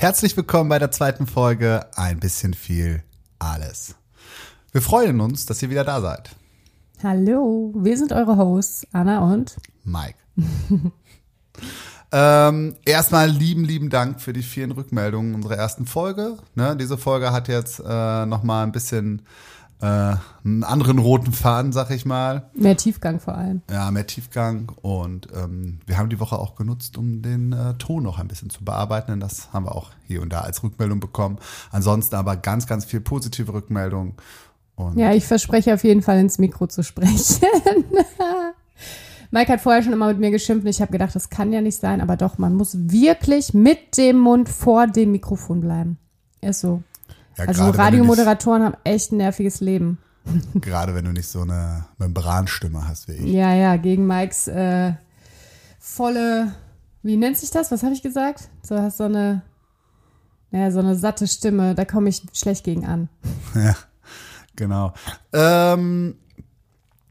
Herzlich willkommen bei der zweiten Folge Ein bisschen viel alles. Wir freuen uns, dass ihr wieder da seid. Hallo, wir sind eure Hosts, Anna und Mike. ähm, erstmal lieben, lieben Dank für die vielen Rückmeldungen unserer ersten Folge. Ne, diese Folge hat jetzt äh, nochmal ein bisschen äh, einen anderen roten Faden, sag ich mal. Mehr Tiefgang vor allem. Ja, mehr Tiefgang. Und ähm, wir haben die Woche auch genutzt, um den äh, Ton noch ein bisschen zu bearbeiten. Denn das haben wir auch hier und da als Rückmeldung bekommen. Ansonsten aber ganz, ganz viel positive Rückmeldung. Und ja, ich verspreche auf jeden Fall ins Mikro zu sprechen. Mike hat vorher schon immer mit mir geschimpft und ich habe gedacht, das kann ja nicht sein, aber doch, man muss wirklich mit dem Mund vor dem Mikrofon bleiben. Ist so. Ja, also Radiomoderatoren haben echt ein nerviges Leben. Gerade wenn du nicht so eine Membranstimme hast wie ich. Ja, ja, gegen Mikes äh, volle, wie nennt sich das? Was habe ich gesagt? So hast so eine, naja, so eine satte Stimme, da komme ich schlecht gegen an. Ja, genau. Ähm,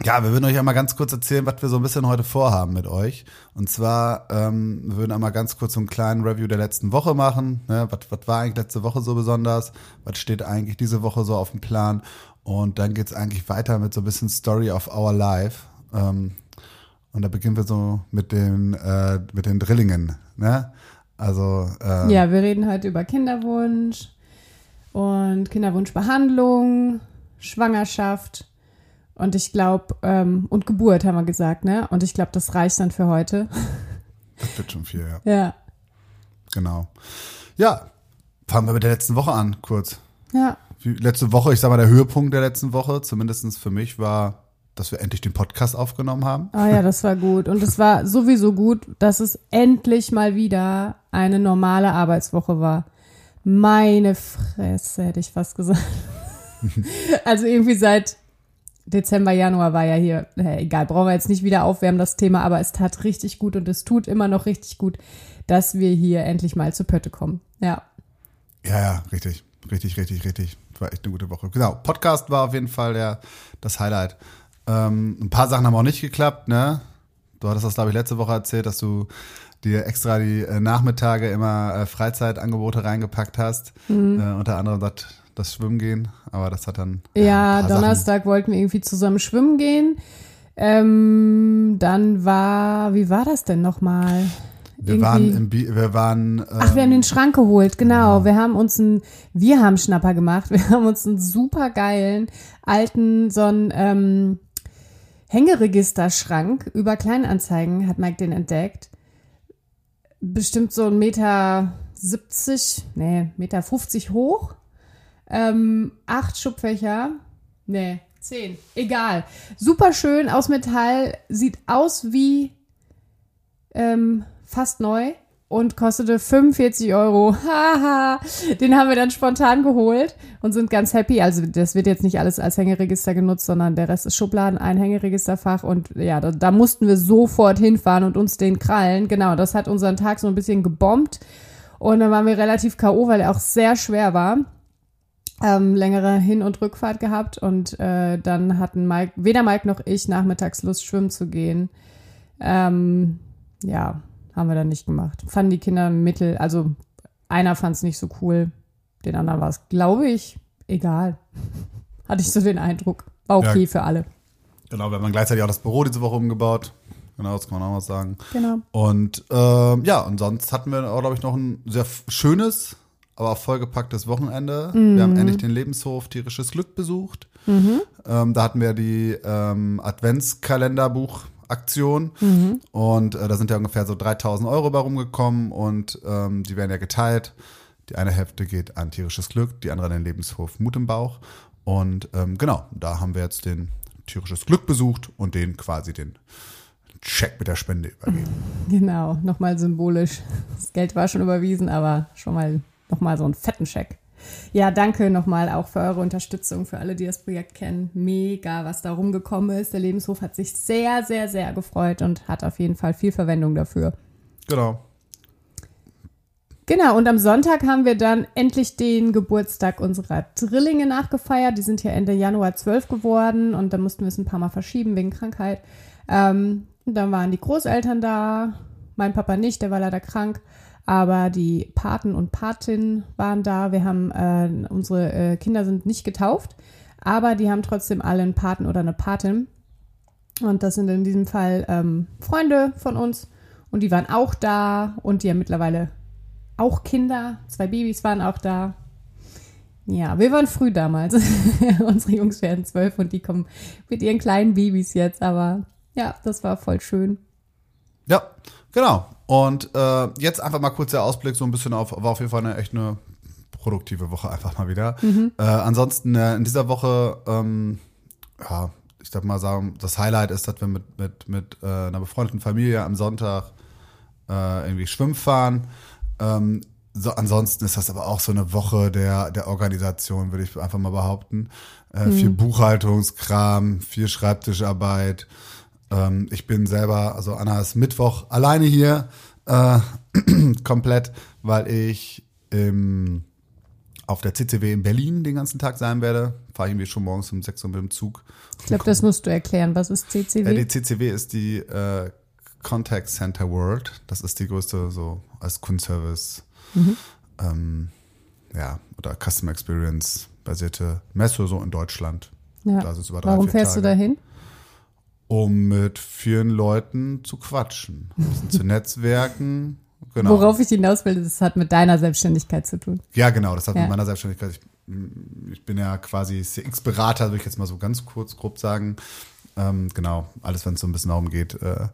ja, wir würden euch einmal ganz kurz erzählen, was wir so ein bisschen heute vorhaben mit euch. Und zwar, ähm, wir würden einmal ganz kurz so einen kleinen Review der letzten Woche machen. Ne? Was, was war eigentlich letzte Woche so besonders? Was steht eigentlich diese Woche so auf dem Plan? Und dann geht's eigentlich weiter mit so ein bisschen Story of Our Life. Ähm, und da beginnen wir so mit den, äh, mit den Drillingen. Ne? Also äh, Ja, wir reden heute über Kinderwunsch und Kinderwunschbehandlung, Schwangerschaft und ich glaube, ähm, und Geburt haben wir gesagt, ne? Und ich glaube, das reicht dann für heute. Das wird schon viel, ja. Ja. Genau. Ja, fangen wir mit der letzten Woche an, kurz. Ja. Wie, letzte Woche, ich sag mal, der Höhepunkt der letzten Woche, zumindest für mich, war, dass wir endlich den Podcast aufgenommen haben. Ah ja, das war gut. Und es war sowieso gut, dass es endlich mal wieder eine normale Arbeitswoche war. Meine Fresse, hätte ich fast gesagt. also irgendwie seit Dezember, Januar war ja hier, äh, egal, brauchen wir jetzt nicht wieder aufwärmen, das Thema, aber es tat richtig gut und es tut immer noch richtig gut, dass wir hier endlich mal zu Pötte kommen. Ja. Ja, ja, richtig. Richtig, richtig, richtig. War echt eine gute Woche. Genau, Podcast war auf jeden Fall der, das Highlight. Ähm, ein paar Sachen haben auch nicht geklappt, ne? Du hattest das, glaube ich, letzte Woche erzählt, dass du dir extra die äh, Nachmittage immer äh, Freizeitangebote reingepackt hast. Mhm. Äh, unter anderem das das Schwimmen gehen, aber das hat dann. Ja, Donnerstag Sachen. wollten wir irgendwie zusammen schwimmen gehen. Ähm, dann war, wie war das denn nochmal? Wir irgendwie. waren im Bi wir waren. Ähm, Ach, wir haben den Schrank geholt, genau. genau. Wir haben uns ein, wir haben Schnapper gemacht. Wir haben uns einen super geilen alten so einen ähm, Hängeregisterschrank über Kleinanzeigen hat Mike den entdeckt. Bestimmt so ein Meter 70, nee, Meter 50 hoch ähm, acht Schubfächer. Nee, zehn. Egal. Super schön aus Metall. Sieht aus wie ähm, fast neu und kostete 45 Euro. Haha. Den haben wir dann spontan geholt und sind ganz happy. Also das wird jetzt nicht alles als Hängeregister genutzt, sondern der Rest ist Schubladen, ein Hängeregisterfach und ja, da, da mussten wir sofort hinfahren und uns den krallen. Genau, das hat unseren Tag so ein bisschen gebombt und dann waren wir relativ K.O., weil er auch sehr schwer war ähm, längere Hin- und Rückfahrt gehabt und äh, dann hatten Mike, weder Mike noch ich nachmittags Lust, schwimmen zu gehen. Ähm, ja, haben wir dann nicht gemacht. Fanden die Kinder mittel, also einer fand es nicht so cool, den anderen war es, glaube ich, egal. Hatte ich so den Eindruck. War okay ja, für alle. Genau, wir haben gleichzeitig auch das Büro diese Woche umgebaut. Genau, das kann man auch was sagen. Genau. Und ähm, ja, und sonst hatten wir auch, glaube ich, noch ein sehr schönes aber auch vollgepacktes Wochenende. Mhm. Wir haben mhm. endlich den Lebenshof Tierisches Glück besucht. Mhm. Ähm, da hatten wir die ähm, Adventskalenderbuch-Aktion mhm. und äh, da sind ja ungefähr so 3000 Euro bei rumgekommen und ähm, die werden ja geteilt. Die eine Hälfte geht an Tierisches Glück, die andere an den Lebenshof Mut im Bauch. Und ähm, genau, da haben wir jetzt den Tierisches Glück besucht und den quasi den Check mit der Spende übergeben. Genau, nochmal symbolisch. Das Geld war schon überwiesen, aber schon mal nochmal so einen fetten Check. Ja, danke nochmal auch für eure Unterstützung, für alle, die das Projekt kennen. Mega, was da rumgekommen ist. Der Lebenshof hat sich sehr, sehr, sehr gefreut und hat auf jeden Fall viel Verwendung dafür. Genau. Genau, und am Sonntag haben wir dann endlich den Geburtstag unserer Drillinge nachgefeiert. Die sind ja Ende Januar zwölf geworden und da mussten wir es ein paar Mal verschieben wegen Krankheit. Ähm, dann waren die Großeltern da, mein Papa nicht, der war leider krank. Aber die Paten und Patinnen waren da. Wir haben, äh, unsere äh, Kinder sind nicht getauft, aber die haben trotzdem alle einen Paten oder eine Patin. Und das sind in diesem Fall ähm, Freunde von uns und die waren auch da und die haben mittlerweile auch Kinder. Zwei Babys waren auch da. Ja, wir waren früh damals. Unsere Jungs werden zwölf und die kommen mit ihren kleinen Babys jetzt. Aber ja, das war voll schön. Ja, genau. Und äh, jetzt einfach mal kurz der Ausblick so ein bisschen auf, war auf jeden Fall eine echt eine produktive Woche einfach mal wieder. Mhm. Äh, ansonsten äh, in dieser Woche, ähm, ja, ich darf mal sagen, das Highlight ist, dass wir mit, mit, mit äh, einer befreundeten Familie am Sonntag äh, irgendwie schwimmen fahren. Ähm, so, ansonsten ist das aber auch so eine Woche der, der Organisation, würde ich einfach mal behaupten. Äh, Viel Buchhaltungskram, viel Schreibtischarbeit. Ähm, ich bin selber, also Anna ist Mittwoch alleine hier, äh, komplett, weil ich im, auf der CCW in Berlin den ganzen Tag sein werde. Fahre ich irgendwie schon morgens um 6 Uhr mit dem Zug. Ich glaube, das musst du erklären. Was ist CCW? die CCW ist die äh, Contact Center World. Das ist die größte so als Kundenservice ähm, ja, oder Customer Experience basierte Messe so in Deutschland. ja. da sind's über drei, Warum fährst du Tage. dahin? Um mit vielen Leuten zu quatschen, ein bisschen zu netzwerken. Genau. Worauf ich hinaus will, das hat mit deiner Selbstständigkeit zu tun. Ja, genau, das hat Ja. mit meiner Selbstständigkeit. Ich, ich bin ja quasi CX-Berater, würde ich jetzt mal so ganz kurz, grob sagen. Ähm, genau, alles, wenn es so ein bisschen darum geht, äh,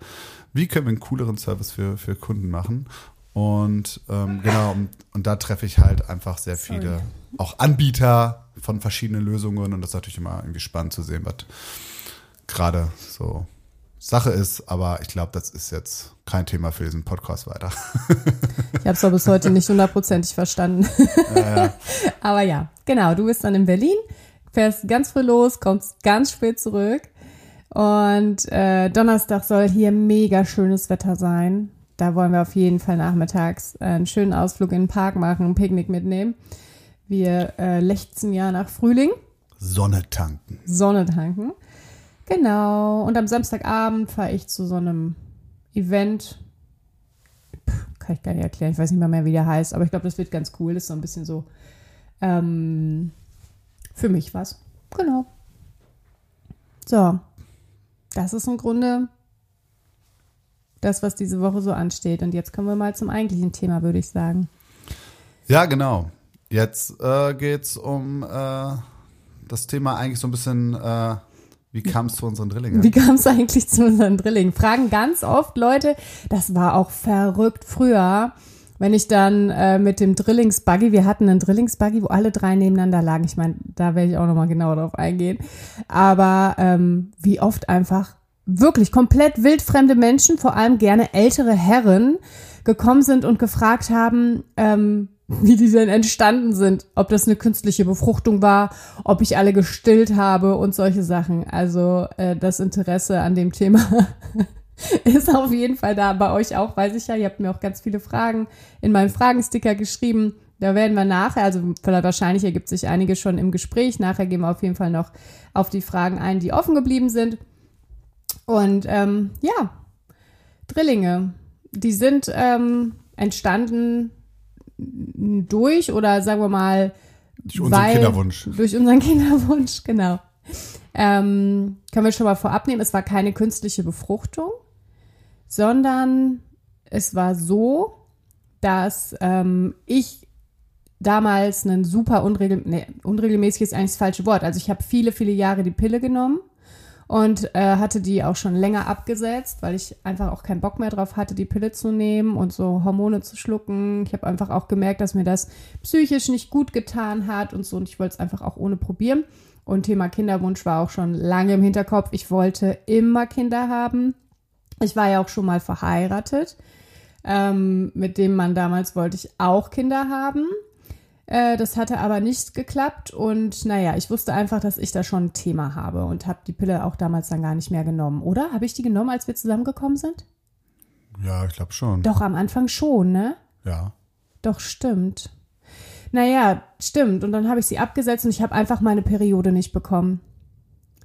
wie können wir einen cooleren Service für, für Kunden machen. Und ähm, genau, und, und da treffe ich halt einfach sehr Sorry. viele, auch Anbieter von verschiedenen Lösungen. Und das ist natürlich immer irgendwie spannend zu sehen, was gerade so Sache ist. Aber ich glaube, das ist jetzt kein Thema für diesen Podcast weiter. Ich habe es aber bis heute nicht hundertprozentig verstanden. Aber ja, genau. Du bist dann in Berlin, fährst ganz früh los, kommst ganz spät zurück. Und äh, Donnerstag soll hier mega schönes Wetter sein. Da wollen wir auf jeden Fall nachmittags äh, einen schönen Ausflug in den Park machen, ein Picknick mitnehmen. Wir äh, lechzen ja nach Frühling. Sonne tanken. Sonne tanken. Genau. Und am Samstagabend fahre ich zu so einem Event. Puh, kann ich gar nicht erklären. Ich weiß nicht mal mehr, wie der heißt. Aber ich glaube, das wird ganz cool. Das ist so ein bisschen so ähm, für mich was. Genau. So. Das ist im Grunde das, was diese Woche so ansteht. Und jetzt kommen wir mal zum eigentlichen Thema, würde ich sagen. Ja, genau. Jetzt äh, geht's um äh, das Thema eigentlich so ein bisschen, äh, wie kam es zu unseren Drillingen? Wie kam es eigentlich zu unseren Drillingen? Fragen ganz oft Leute. Das war auch verrückt früher. Wenn ich dann äh, mit dem Drillingsbuggy, wir hatten einen Drillingsbuggy, wo alle drei nebeneinander lagen. Ich meine, da werde ich auch nochmal genauer drauf eingehen. Aber ähm, wie oft einfach wirklich komplett wildfremde Menschen, vor allem gerne ältere Herren, gekommen sind und gefragt haben, ähm, wie die denn entstanden sind, ob das eine künstliche Befruchtung war, ob ich alle gestillt habe und solche Sachen. Also äh, das Interesse an dem Thema ist auf jeden Fall da. Bei euch auch, weiß ich ja. Ihr habt mir auch ganz viele Fragen in meinem Fragensticker geschrieben. Da werden wir nachher, also wahrscheinlich ergibt sich einige schon im Gespräch. Nachher gehen wir auf jeden Fall noch auf die Fragen ein, die offen geblieben sind. Und ähm, ja, Drillinge, die sind ähm, entstanden durch oder sagen wir mal Durch unseren Kinderwunsch. Durch unseren Kinderwunsch, genau. Ähm, können wir schon mal vorab nehmen, es war keine künstliche Befruchtung, sondern es war so, dass ähm, ich damals einen super unregel nee, unregelmäßig ist eigentlich das falsche Wort. Also ich habe viele, viele Jahre die Pille genommen und äh, hatte die auch schon länger abgesetzt, weil ich einfach auch keinen Bock mehr drauf hatte, die Pille zu nehmen und so Hormone zu schlucken. Ich habe einfach auch gemerkt, dass mir das psychisch nicht gut getan hat und so und ich wollte es einfach auch ohne probieren. Und Thema Kinderwunsch war auch schon lange im Hinterkopf. Ich wollte immer Kinder haben. Ich war ja auch schon mal verheiratet. Ähm, mit dem Mann damals wollte ich auch Kinder haben. Äh, das hatte aber nicht geklappt und naja, ich wusste einfach, dass ich da schon ein Thema habe und habe die Pille auch damals dann gar nicht mehr genommen. Oder? Habe ich die genommen, als wir zusammengekommen sind? Ja, ich glaube schon. Doch, am Anfang schon, ne? Ja. Doch, stimmt. Naja, stimmt. Und dann habe ich sie abgesetzt und ich habe einfach meine Periode nicht bekommen.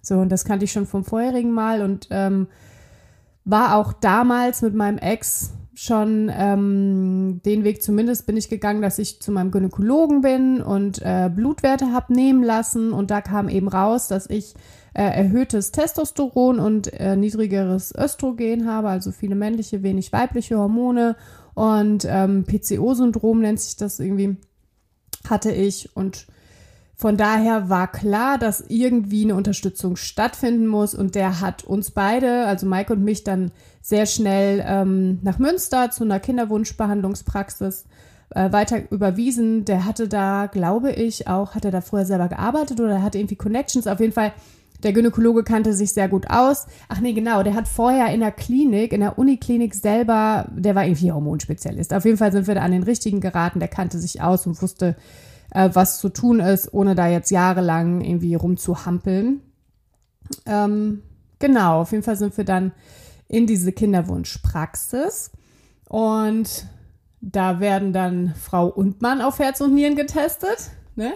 So, und das kannte ich schon vom vorherigen Mal und ähm, war auch damals mit meinem Ex schon ähm, den Weg zumindest bin ich gegangen, dass ich zu meinem Gynäkologen bin und äh, Blutwerte habe nehmen lassen. Und da kam eben raus, dass ich äh, erhöhtes Testosteron und äh, niedrigeres Östrogen habe, also viele männliche, wenig weibliche Hormone. Und ähm, PCO-Syndrom nennt sich das irgendwie, hatte ich. Und von daher war klar, dass irgendwie eine Unterstützung stattfinden muss und der hat uns beide, also Mike und mich, dann sehr schnell ähm, nach Münster zu einer Kinderwunschbehandlungspraxis äh, weiter überwiesen. Der hatte da, glaube ich, auch, hat er da vorher selber gearbeitet oder er hatte irgendwie Connections. Auf jeden Fall, der Gynäkologe kannte sich sehr gut aus. Ach nee, genau, der hat vorher in der Klinik, in der Uniklinik selber, der war irgendwie Hormonspezialist. Auf jeden Fall sind wir da an den richtigen geraten, der kannte sich aus und wusste, äh, was zu tun ist, ohne da jetzt jahrelang irgendwie rumzuhampeln. Ähm, genau, auf jeden Fall sind wir dann in diese Kinderwunschpraxis und da werden dann Frau und Mann auf Herz und Nieren getestet. Ne?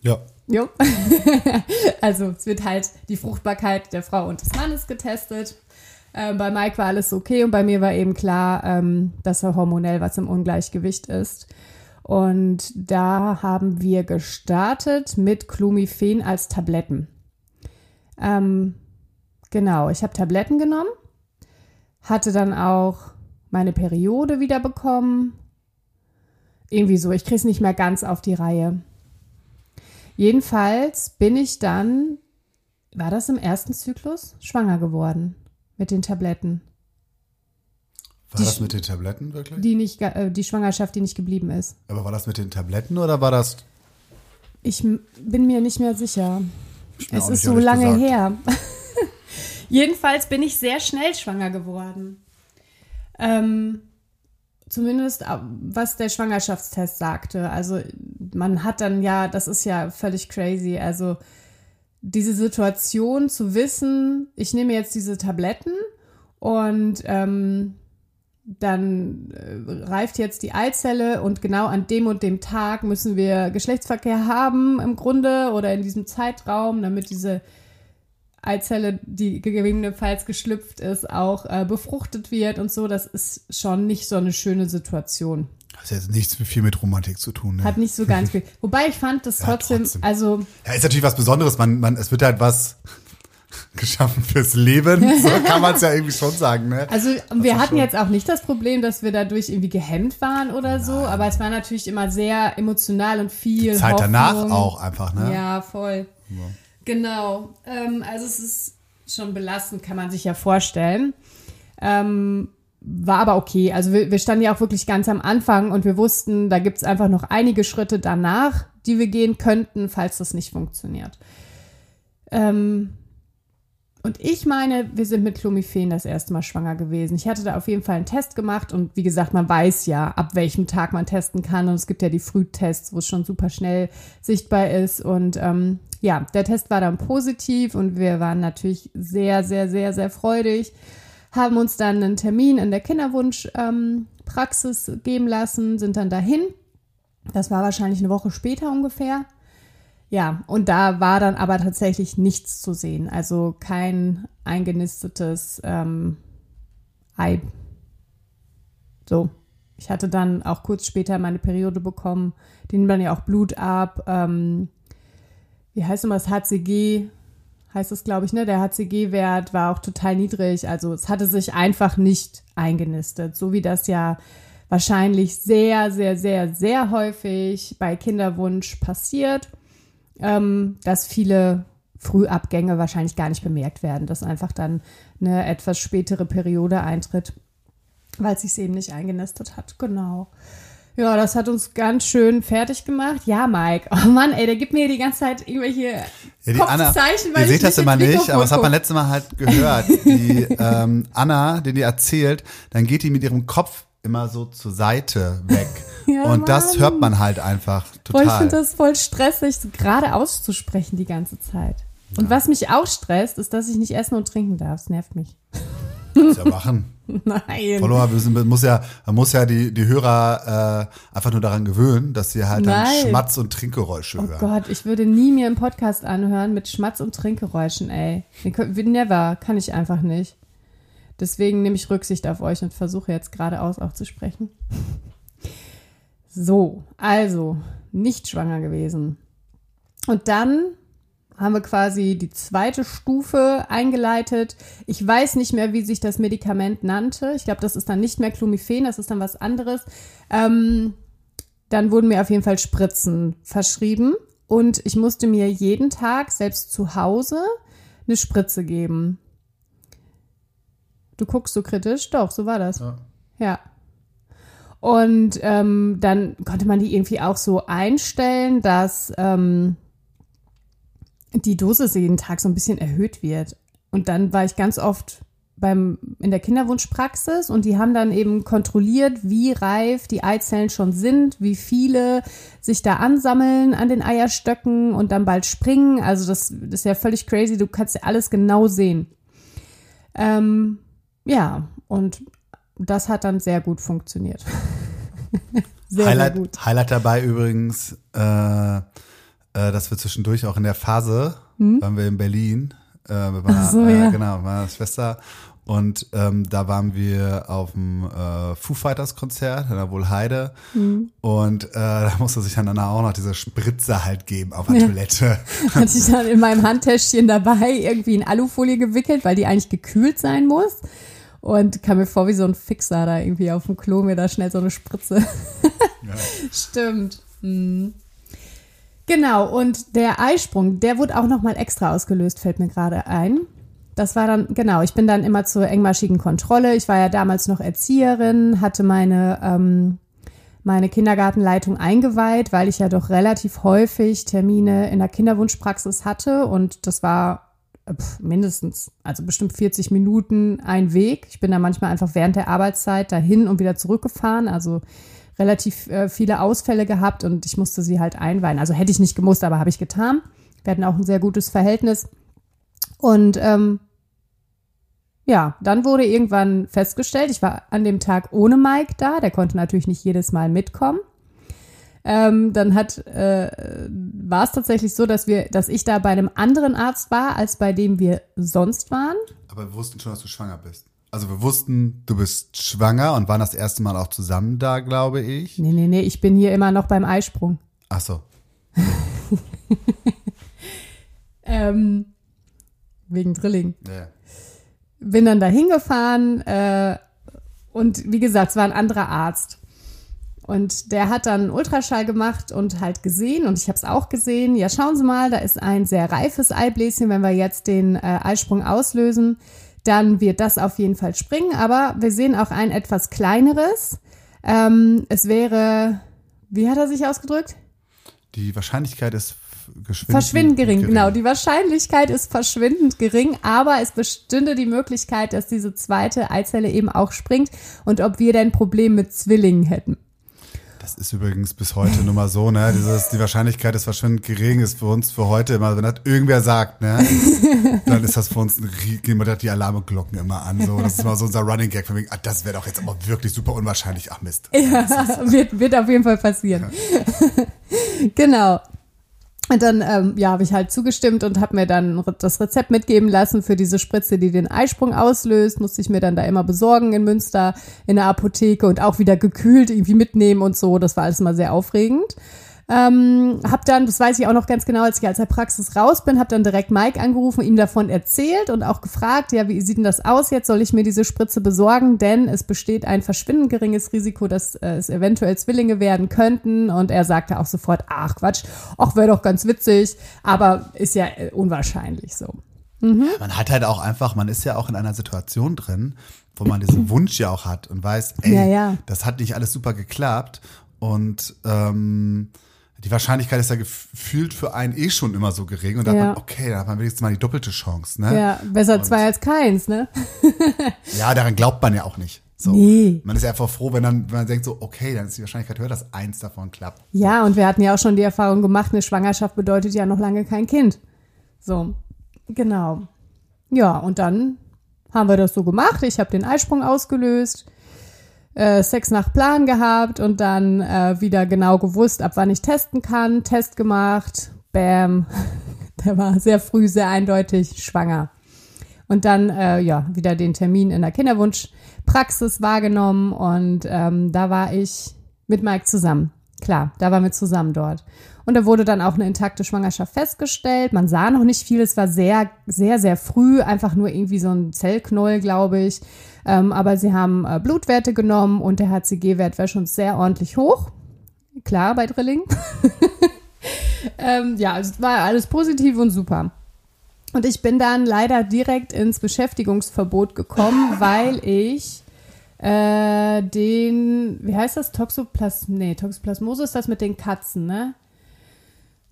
Ja. Jo. also es wird halt die Fruchtbarkeit der Frau und des Mannes getestet. Äh, bei Mike war alles okay und bei mir war eben klar, ähm, dass er hormonell was im Ungleichgewicht ist. Und da haben wir gestartet mit Clomiphen als Tabletten. Ähm, genau, ich habe Tabletten genommen, hatte dann auch meine Periode wieder bekommen. Irgendwie so, ich kriege es nicht mehr ganz auf die Reihe. Jedenfalls bin ich dann, war das im ersten Zyklus, schwanger geworden mit den Tabletten. War Die das mit den Tabletten wirklich? Die, nicht, äh, die Schwangerschaft, die nicht geblieben ist. Aber war das mit den Tabletten oder war das. Ich bin mir nicht mehr sicher. Mir Es ist so lange gesagt. her. Jedenfalls bin ich sehr schnell schwanger geworden. Ähm, zumindest äh, was der Schwangerschaftstest sagte. Also man hat dann ja, das ist ja völlig crazy. Also diese Situation zu wissen, ich nehme jetzt diese Tabletten und ähm, dann äh, reift jetzt die Eizelle und genau an dem und dem Tag müssen wir Geschlechtsverkehr haben im Grunde oder in diesem Zeitraum, damit diese Eizelle, die gegebenenfalls geschlüpft ist, auch äh, befruchtet wird und so. Das ist schon nicht so eine schöne Situation. Das hat jetzt nichts viel mit Romantik zu tun. Ne? Hat nicht so ganz viel. Wobei ich fand das Ja, trotzdem, trotzdem. also Ja, ist natürlich was Besonderes. Man, man, es wird halt was geschaffen fürs Leben. So kann man es ja irgendwie schon sagen. Ne? Also wir hatten schon- jetzt auch nicht das Problem, dass wir dadurch irgendwie gehemmt waren oder so, aber es war natürlich immer sehr emotional und viel Zeit danach Hoffnung. auch einfach. Ne? Ja, voll. Genau. Ähm, also es ist schon belastend, kann man sich ja vorstellen. Ähm, war aber okay. Also wir, wir standen ja auch wirklich ganz am Anfang und wir wussten, da gibt's einfach noch einige Schritte danach, die wir gehen könnten, falls das nicht funktioniert. Ähm, und ich meine, wir sind mit Clomiphen das erste Mal schwanger gewesen. Ich hatte da auf jeden Fall einen Test gemacht und wie gesagt, man weiß ja, ab welchem Tag man testen kann. Und es gibt ja die Frühtests, wo es schon super schnell sichtbar ist. Und ähm, ja, der Test war dann positiv und wir waren natürlich sehr, sehr, sehr, sehr freudig. Haben uns dann einen Termin in der Kinderwunschpraxis ähm, geben lassen, sind dann dahin. Das war wahrscheinlich eine Woche später ungefähr. Ja, und da war dann aber tatsächlich nichts zu sehen. Also kein eingenistetes ähm, Ei. So. Ich hatte dann auch kurz später meine Periode bekommen. Die nimmt dann ja auch Blut ab. Ähm, wie heißt immer das HCG? Heißt es, glaube ich, ne? Der HCG-Wert war auch total niedrig. Also es hatte sich einfach nicht eingenistet. So wie das ja wahrscheinlich sehr, sehr, sehr, sehr häufig bei Kinderwunsch passiert ähm, dass viele Frühabgänge wahrscheinlich gar nicht bemerkt werden, dass einfach dann eine etwas spätere Periode eintritt, weil es sich eben nicht eingenistet hat. Genau. Ja, das hat uns ganz schön fertig gemacht. Ja, Mike. Oh Mann, ey, der gibt mir die ganze Zeit irgendwelche Ja, die Anna, Kopfzeichen, weil ihr ich seht das immer nicht, aber das hat man letztes Mal halt gehört. Die ähm, Anna, den die erzählt, dann geht die mit ihrem Kopf immer so zur Seite weg. Ja, Und das Mann. hört man halt einfach Boah, ich total. finde das voll stressig, so gerade auszusprechen die ganze Zeit. Und was mich auch stresst, ist, dass ich nicht essen und trinken darf. Das nervt mich. Muss ja machen. Nein. Follower müssen, man muss ja, man muss ja die, die Hörer äh, einfach nur daran gewöhnen, dass sie halt dann Nein. Schmatz- und Trinkgeräusche Oh hören. Gott, ich würde nie mir einen Podcast anhören mit Schmatz- und Trinkgeräuschen, ey. Never, kann ich einfach nicht. Deswegen nehme ich Rücksicht auf euch und versuche jetzt geradeaus auch zu sprechen. So, also nicht schwanger gewesen. Und dann haben wir quasi die zweite Stufe eingeleitet. Ich weiß nicht mehr, wie sich das Medikament nannte. Ich glaube, das ist dann nicht mehr Clomiphen, das ist dann was anderes. Ähm, dann wurden mir auf jeden Fall Spritzen verschrieben und ich musste mir jeden Tag, selbst zu Hause, eine Spritze geben. Du guckst so kritisch? Doch, so war das. Ja. Ja. Und ähm, dann konnte man die irgendwie auch so einstellen, dass ähm, die Dosis jeden Tag so ein bisschen erhöht wird. Und dann war ich ganz oft beim, in der Kinderwunschpraxis und die haben dann eben kontrolliert, wie reif die Eizellen schon sind, wie viele sich da ansammeln an den Eierstöcken und dann bald springen. Also das, das ist ja völlig crazy. Du kannst ja alles genau sehen. Ähm, ja, und das hat dann sehr gut funktioniert. sehr, Highlight, sehr gut. Highlight dabei übrigens, äh, äh, dass wir zwischendurch auch in der Phase, waren wir in Berlin, äh, mit meiner, Hm? So, äh, ja. genau, meiner Schwester. Und ähm, da waren wir auf dem äh, Foo Fighters Konzert in der Wohlheide Hm. und äh, da musste sich dann danach auch noch diese Spritze halt geben auf der Toilette. hatte ich dann in meinem Handtäschchen dabei irgendwie in Alufolie gewickelt, weil die eigentlich gekühlt sein muss. Und kam mir vor wie so ein Fixer da irgendwie auf dem Klo, mir da schnell so eine Spritze. Stimmt. Hm. Genau, und der Eisprung, der wurde auch nochmal extra ausgelöst, fällt mir gerade ein. Das war dann, genau, ich bin dann immer zur engmaschigen Kontrolle. Ich war ja damals noch Erzieherin, hatte meine, ähm, meine Kindergartenleitung eingeweiht, weil ich ja doch relativ häufig Termine in der Kinderwunschpraxis hatte und das war pf, mindestens, also bestimmt 40 Minuten ein Weg. Ich bin da manchmal einfach während der Arbeitszeit dahin und wieder zurückgefahren, also relativ äh, viele Ausfälle gehabt und ich musste sie halt einweihen. Also hätte ich nicht gemusst, aber habe ich getan. Wir hatten auch ein sehr gutes Verhältnis. Und ähm, ja, dann wurde irgendwann festgestellt, ich war an dem Tag ohne Mike da, der konnte natürlich nicht jedes Mal mitkommen. Ähm, dann hat äh, war es tatsächlich so, dass wir, dass ich da bei einem anderen Arzt war, als bei dem wir sonst waren. Aber wir wussten schon, dass du schwanger bist. Also wir wussten, du bist schwanger und waren das erste Mal auch zusammen da, glaube ich. Nee, nee, nee, ich bin hier immer noch beim Eisprung. Ach so. Ähm, wegen Drilling. Ja. bin dann da hingefahren äh, und wie gesagt, es war ein anderer Arzt. Und der hat dann einen Ultraschall gemacht und halt gesehen, und ich habe es auch gesehen, ja, schauen Sie mal, da ist ein sehr reifes Eibläschen, wenn wir jetzt den äh, Eisprung auslösen, dann wird das auf jeden Fall springen, aber wir sehen auch ein etwas kleineres. Ähm, es wäre, wie hat er sich ausgedrückt? Die Wahrscheinlichkeit ist geschwind Verschwindend gering, genau. Die Wahrscheinlichkeit ist verschwindend gering, aber es bestünde die Möglichkeit, dass diese zweite Eizelle eben auch springt und ob wir denn ein Problem mit Zwillingen hätten. Das ist übrigens bis heute nur mal so, ne? Dieses, die Wahrscheinlichkeit ist verschwindend gering, ist für uns für heute immer, wenn das irgendwer sagt, ne? Dann ist das für uns gehen wir da die Alarmglocken immer an. So, das ist mal so unser Running Gag von wegen, ah, das wäre doch jetzt aber wirklich super unwahrscheinlich. Ach Mist. Ja, wird, wird auf jeden Fall passieren. genau. Und dann ähm, ja, habe ich halt zugestimmt und habe mir dann das Rezept mitgeben lassen für diese Spritze, die den Eisprung auslöst. Musste ich mir dann da immer besorgen in Münster in der Apotheke und auch wieder gekühlt irgendwie mitnehmen und so. Das war alles mal sehr aufregend. Ähm, hab dann, das weiß ich auch noch ganz genau, als ich aus der Praxis raus bin, hab dann direkt Mike angerufen, ihm davon erzählt und auch gefragt, ja, wie sieht denn das aus jetzt? Soll ich mir diese Spritze besorgen? Denn es besteht ein verschwindend geringes Risiko, dass äh, es eventuell Zwillinge werden könnten. Und er sagte auch sofort, ach Quatsch, ach, wäre doch ganz witzig, aber ist ja äh, unwahrscheinlich so. Man hat halt auch einfach, man ist ja auch in einer Situation drin, wo man diesen Wunsch ja auch hat und weiß, ey, Ja, ja. das hat nicht alles super geklappt und ähm, die Wahrscheinlichkeit ist ja gefühlt für einen eh schon immer so gering und da Ja. hat man, okay, da hat man wenigstens mal die doppelte Chance, ne? Ja, besser Und- zwei als keins, ne? Ja, daran glaubt man ja auch nicht. So. Nee. Man ist ja einfach froh, wenn, dann, wenn man denkt so, okay, dann ist die Wahrscheinlichkeit höher, dass eins davon klappt. Ja, und wir hatten ja auch schon die Erfahrung gemacht, eine Schwangerschaft bedeutet ja noch lange kein Kind. So, genau. Ja, und dann haben wir das so gemacht. Ich habe den Eisprung ausgelöst, äh, Sex nach Plan gehabt und dann äh, wieder genau gewusst, ab wann ich testen kann. Test gemacht, bam. Der war sehr früh, sehr eindeutig schwanger. Und dann, äh, ja, wieder den Termin in der Kinderwunschpraxis wahrgenommen und ähm, da war ich mit Mike zusammen. Klar, da waren wir zusammen dort. Und da wurde dann auch eine intakte Schwangerschaft festgestellt. Man sah noch nicht viel. Es war sehr, sehr, sehr früh. Einfach nur irgendwie so ein Zellknäuel, glaube ich. Ähm, aber sie haben äh, Blutwerte genommen und der HCG-Wert war schon sehr ordentlich hoch. Klar, bei Drilling. ähm, ja, also es war alles positiv und super. Und ich bin dann leider direkt ins Beschäftigungsverbot gekommen, weil ich äh, den, wie heißt das? Toxoplas, nee, Toxoplasmose ist das mit den Katzen, ne?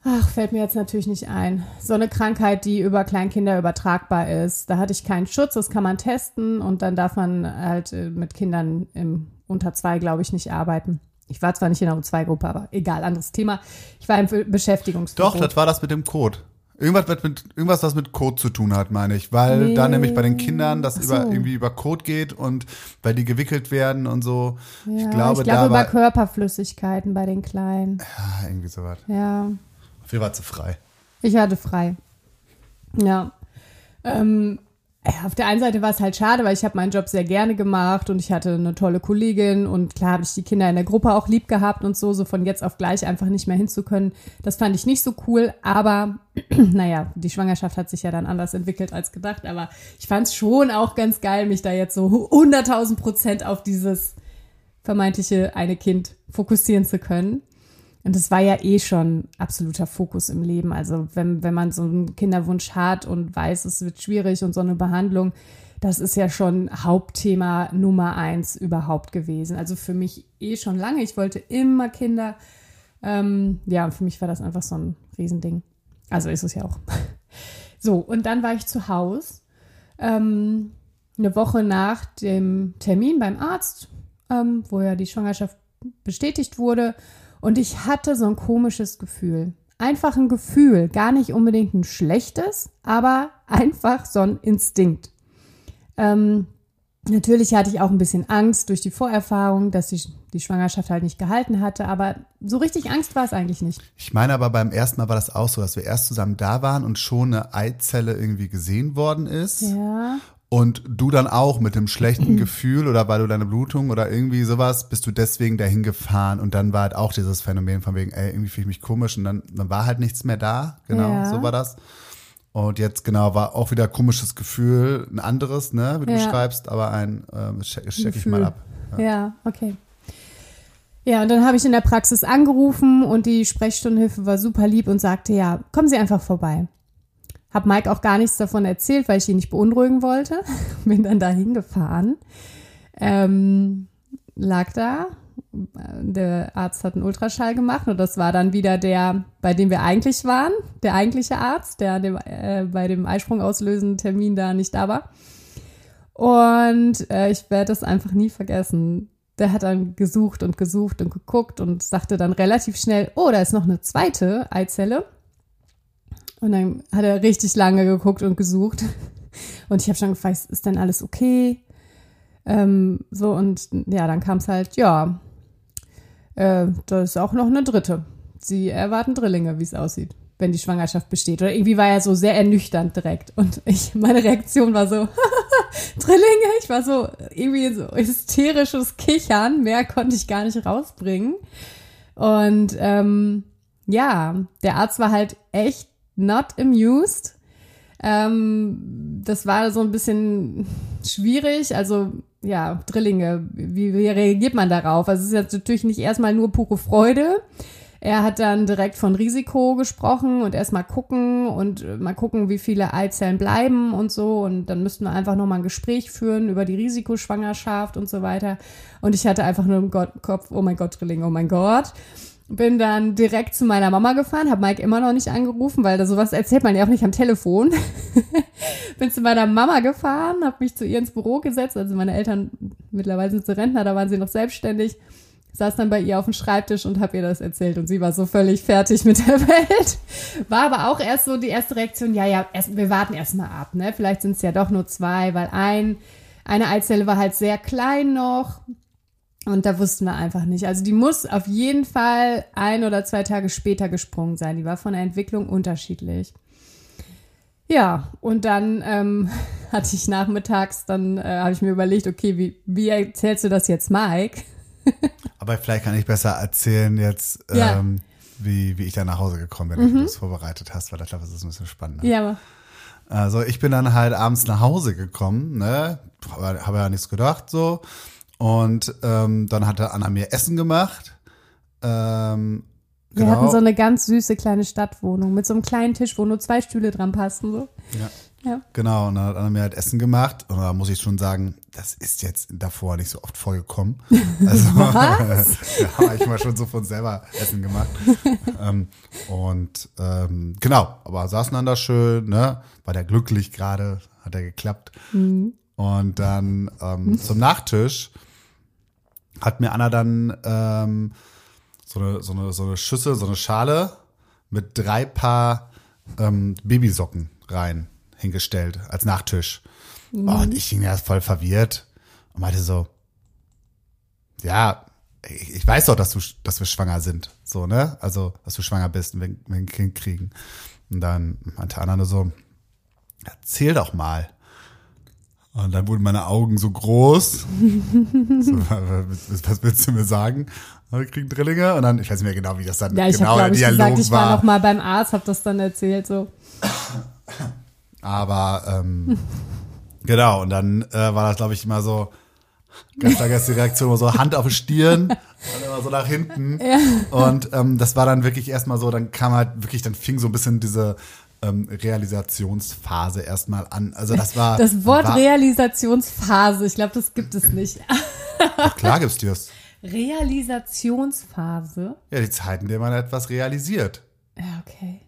Ach, fällt mir jetzt natürlich nicht ein. So eine Krankheit, die über Kleinkinder übertragbar ist. Da hatte ich keinen Schutz, das kann man testen und dann darf man halt äh, mit Kindern im unter zwei, glaube ich, nicht arbeiten. Ich war zwar nicht in der U2-Gruppe, aber egal, anderes Thema. Ich war im Beschäftigungsverbot. Doch, das war das mit dem Code. Irgendwas, mit, mit, irgendwas, was mit Code zu tun hat, meine ich. Weil nee. da nämlich bei den Kindern das so. über, irgendwie über Code geht und weil die gewickelt werden und so. Ja, ich glaube, ich glaube über war, Körperflüssigkeiten bei den Kleinen. Ja, irgendwie sowas. Ja. Wir waren zu frei. Ich hatte frei. Ja. Ähm, auf der einen Seite war es halt schade, weil ich habe meinen Job sehr gerne gemacht und ich hatte eine tolle Kollegin und klar habe ich die Kinder in der Gruppe auch lieb gehabt und so, so von jetzt auf gleich einfach nicht mehr hinzukönnen. Das fand ich nicht so cool, aber naja, die Schwangerschaft hat sich ja dann anders entwickelt als gedacht, aber ich fand es schon auch ganz geil, mich da jetzt so 100.000 Prozent auf dieses vermeintliche eine Kind fokussieren zu können. Und das war ja eh schon absoluter Fokus im Leben. Also wenn, wenn man so einen Kinderwunsch hat und weiß, es wird schwierig und so eine Behandlung, das ist ja schon Hauptthema Nummer eins überhaupt gewesen. Also für mich eh schon lange. Ich wollte immer Kinder. Ähm, ja, für mich war das einfach so ein Riesending. Also ist es ja auch. So, und dann war ich zu Hause. Ähm, eine Woche nach dem Termin beim Arzt, ähm, wo ja die Schwangerschaft bestätigt wurde. Und ich hatte so ein komisches Gefühl. Einfach ein Gefühl, gar nicht unbedingt ein schlechtes, aber einfach so ein Instinkt. Ähm, natürlich hatte ich auch ein bisschen Angst durch die Vorerfahrung, dass ich die Schwangerschaft halt nicht gehalten hatte, aber so richtig Angst war es eigentlich nicht. Ich meine aber beim ersten Mal war das auch so, dass wir erst zusammen da waren und schon eine Eizelle irgendwie gesehen worden ist. Ja. Und du dann auch mit dem schlechten Gefühl oder weil du deine Blutung oder irgendwie sowas, bist du deswegen dahin gefahren und dann war halt auch dieses Phänomen von wegen, ey, irgendwie fühle ich mich komisch und dann, dann war halt nichts mehr da. Genau, ja. so war das. Und jetzt genau war auch wieder komisches Gefühl, ein anderes, ne, wie ja. du schreibst, aber ein äh, check, check ich mal ab. Ja. ja, okay. Ja, und dann habe ich in der Praxis angerufen und die Sprechstundenhilfe war super lieb und sagte, ja, kommen Sie einfach vorbei. Hab Mike auch gar nichts davon erzählt, weil ich ihn nicht beunruhigen wollte. Bin dann da hingefahren. Ähm, lag da. Der Arzt hat einen Ultraschall gemacht und das war dann wieder der, bei dem wir eigentlich waren, der eigentliche Arzt, der dem, äh, bei dem Eisprung auslösenden Termin da nicht da war. Und äh, ich werde das einfach nie vergessen. Der hat dann gesucht und gesucht und geguckt und sagte dann relativ schnell, oh, da ist noch eine zweite Eizelle. Und dann hat er richtig lange geguckt und gesucht. Und ich habe schon gefragt, ist denn alles okay? Ähm, so, und ja, dann kam es halt, ja, äh, da ist auch noch eine dritte. Sie erwarten Drillinge, wie es aussieht, wenn die Schwangerschaft besteht. Oder irgendwie war er so sehr ernüchternd direkt. Und ich, meine Reaktion war so, Drillinge? Ich war so irgendwie so hysterisches Kichern. Mehr konnte ich gar nicht rausbringen. Und ähm, ja, der Arzt war halt echt not amused. Ähm, das war so ein bisschen schwierig. Also ja, Drillinge, wie, wie reagiert man darauf? Also es ist jetzt natürlich nicht erstmal nur pure Freude. Er hat dann direkt von Risiko gesprochen und erstmal gucken und mal gucken, wie viele Eizellen bleiben und so. Und dann müssten wir einfach nochmal ein Gespräch führen über die Risikoschwangerschaft und so weiter. Und ich hatte einfach nur im Kopf, oh mein Gott, Drilling, oh mein Gott. Bin dann direkt zu meiner Mama gefahren, habe Mike immer noch nicht angerufen, weil da sowas erzählt man ja auch nicht am Telefon. Bin zu meiner Mama gefahren, habe mich zu ihr ins Büro gesetzt. Also meine Eltern, mittlerweile sind sie Rentner, da waren sie noch selbstständig. Saß dann bei ihr auf dem Schreibtisch und habe ihr das erzählt und sie war so völlig fertig mit der Welt. War aber auch erst so die erste Reaktion, ja, ja, erst, wir warten erst mal ab, ne? Vielleicht sind es ja doch nur zwei, weil ein, eine Eizelle war halt sehr klein noch und da wussten wir einfach nicht. Also die muss auf jeden Fall ein oder zwei Tage später gesprungen sein. Die war von der Entwicklung unterschiedlich. Ja, und dann ähm, hatte ich nachmittags, dann äh, habe ich mir überlegt, okay, wie, wie erzählst du das jetzt Mike? Aber vielleicht kann ich besser erzählen jetzt, Ja. ähm, wie, wie ich da nach Hause gekommen bin, wenn du das vorbereitet hast, weil ich glaube, das ist ein bisschen spannender. Ja, aber Also ich bin dann halt abends nach Hause gekommen, ne? Habe hab ja nichts gedacht so. Und ähm, dann hatte Anna mir Essen gemacht. Ähm, wir genau. hatten so eine ganz süße kleine Stadtwohnung mit so einem kleinen Tisch, wo nur zwei Stühle dran passten. So. ja. Ja. Genau, und dann hat Anna mir halt Essen gemacht. Und da muss ich schon sagen, das ist jetzt davor nicht so oft vorgekommen. Also wir haben eigentlich mal schon so von selber Essen gemacht. ähm, und ähm, genau, aber saßen dann da schön, ne? War der glücklich gerade, hat er geklappt. Mhm. Und dann ähm, zum Nachtisch hat mir Anna dann ähm, so, eine, so, eine, so eine Schüssel, so eine Schale mit drei Paar ähm, Babysocken rein hingestellt als Nachtisch. Mhm. Oh, und ich ging ja voll verwirrt und meinte so, ja, ich, ich weiß doch, dass du, dass wir schwanger sind, so, ne? Also, dass du schwanger bist und wir, wir ein Kind kriegen. Und dann meinte Anna nur so, erzähl doch mal. Und dann wurden meine Augen so groß. so, was, willst du mir sagen? Wir kriegen Drillinge und dann, ich weiß nicht mehr genau, wie das dann Ja, ich genau glaube der ich, Dialog gesagt, ich war noch mal beim Arzt, habe das dann erzählt. So. Aber ähm, genau, und dann äh, war das, glaube ich, immer so, ganz ist die Reaktion immer so Hand auf die Stirn und immer so nach hinten. Und ähm, das war dann wirklich erstmal so, dann kam halt wirklich, dann fing so ein bisschen diese ähm, Realisationsphase erstmal an. Also das war. Das Wort war, Realisationsphase, ich glaube, das gibt es nicht. Doch, Klar gibt's das. Realisationsphase? Ja, die Zeiten, in denen man etwas realisiert. Ja, okay.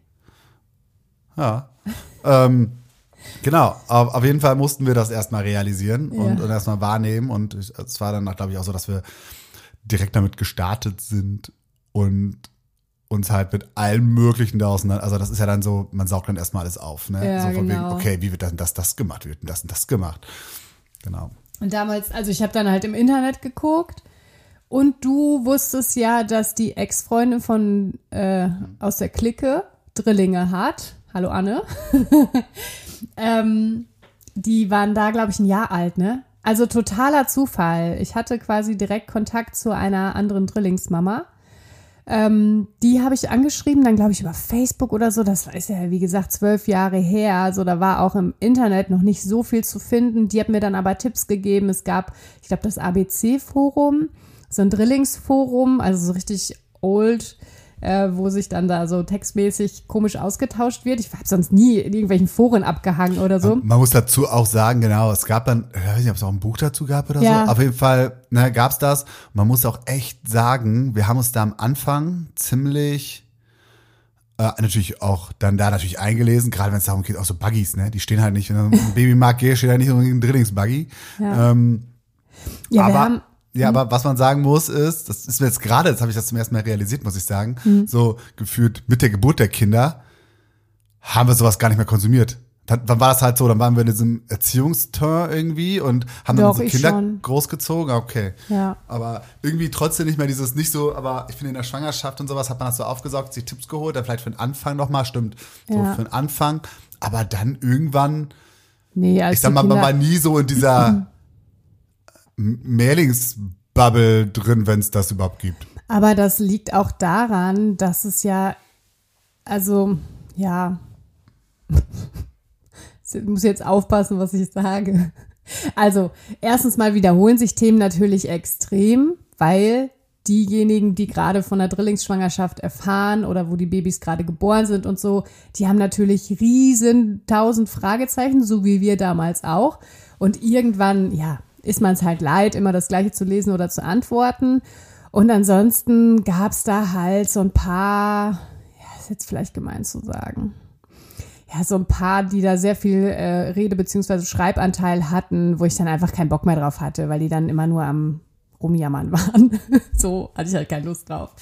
Ja. ähm, genau, auf, auf jeden Fall mussten wir das erstmal realisieren und, Ja. und erstmal wahrnehmen. Und es war dann, glaube ich, auch so, dass wir direkt damit gestartet sind und uns halt mit allem Möglichen da auseinander. Also das ist ja dann so, man saugt dann erstmal alles auf, ne? Ja, so von wegen, genau. okay, wie wird dann das, das gemacht? Wie wird denn das und das gemacht? Genau. Und damals, also ich habe dann halt im Internet geguckt und du wusstest ja, dass die Ex-Freundin von äh, aus der Clique Drillinge hat. Hallo Anne. ähm, die waren da, glaube ich, ein Jahr alt, ne? Also totaler Zufall. Ich hatte quasi direkt Kontakt zu einer anderen Drillingsmama. Ähm, die habe ich angeschrieben, dann glaube ich über Facebook oder so. Das ist ja, wie gesagt, zwölf Jahre her. Also da war auch im Internet noch nicht so viel zu finden. Die hat mir dann aber Tipps gegeben. Es gab, ich glaube, das ABC-Forum, so ein Drillingsforum, also so richtig old, äh, wo sich dann da so textmäßig komisch ausgetauscht wird. Ich habe sonst nie in irgendwelchen Foren abgehangen oder so. Man muss dazu auch sagen, genau, es gab dann, ich weiß nicht, ob es auch ein Buch dazu gab oder Ja. so. Auf jeden Fall ne, gab's das. Man muss auch echt sagen, wir haben uns da am Anfang ziemlich äh, natürlich auch dann da natürlich eingelesen, gerade wenn es darum geht, auch so Buggies, ne? Die stehen halt nicht, wenn du im Babymarkt gehst, steht halt nicht unbedingt ein Drillingsbuggy. Ja. Ähm, Ja, wir aber, haben, ja, aber was man sagen muss, ist, das ist mir jetzt gerade, das habe ich das zum ersten Mal realisiert, muss ich sagen, Mhm. so gefühlt mit der Geburt der Kinder haben wir sowas gar nicht mehr konsumiert. Dann, dann war das halt so, dann waren wir in diesem Erziehungsturn irgendwie und haben dann Doch, unsere ich Kinder schon. großgezogen. Okay. Ja. Aber irgendwie trotzdem nicht mehr dieses nicht so, aber ich finde in der Schwangerschaft und sowas hat man das so aufgesaugt, sich Tipps geholt, dann vielleicht für den Anfang nochmal, stimmt. So Ja. für den Anfang. Aber dann irgendwann nee, ich sag mal, man war nie so in dieser Mehrlingsbubble drin, wenn es das überhaupt gibt. Aber das liegt auch daran, dass es ja, also, ja, ich muss jetzt aufpassen, was ich sage. Also, erstens mal wiederholen sich Themen natürlich extrem, weil diejenigen, die gerade von der Drillingsschwangerschaft erfahren oder wo die Babys gerade geboren sind und so, die haben natürlich riesen tausend Fragezeichen, so wie wir damals auch. Und irgendwann, ja, ist man es halt leid, immer das Gleiche zu lesen oder zu antworten. Und ansonsten gab es da halt so ein paar, ja, ist jetzt vielleicht gemein zu sagen, ja, so ein paar, die da sehr viel äh, Rede- beziehungsweise Schreibanteil hatten, wo ich dann einfach keinen Bock mehr drauf hatte, weil die dann immer nur am Rumjammern waren. so hatte ich halt keine Lust drauf.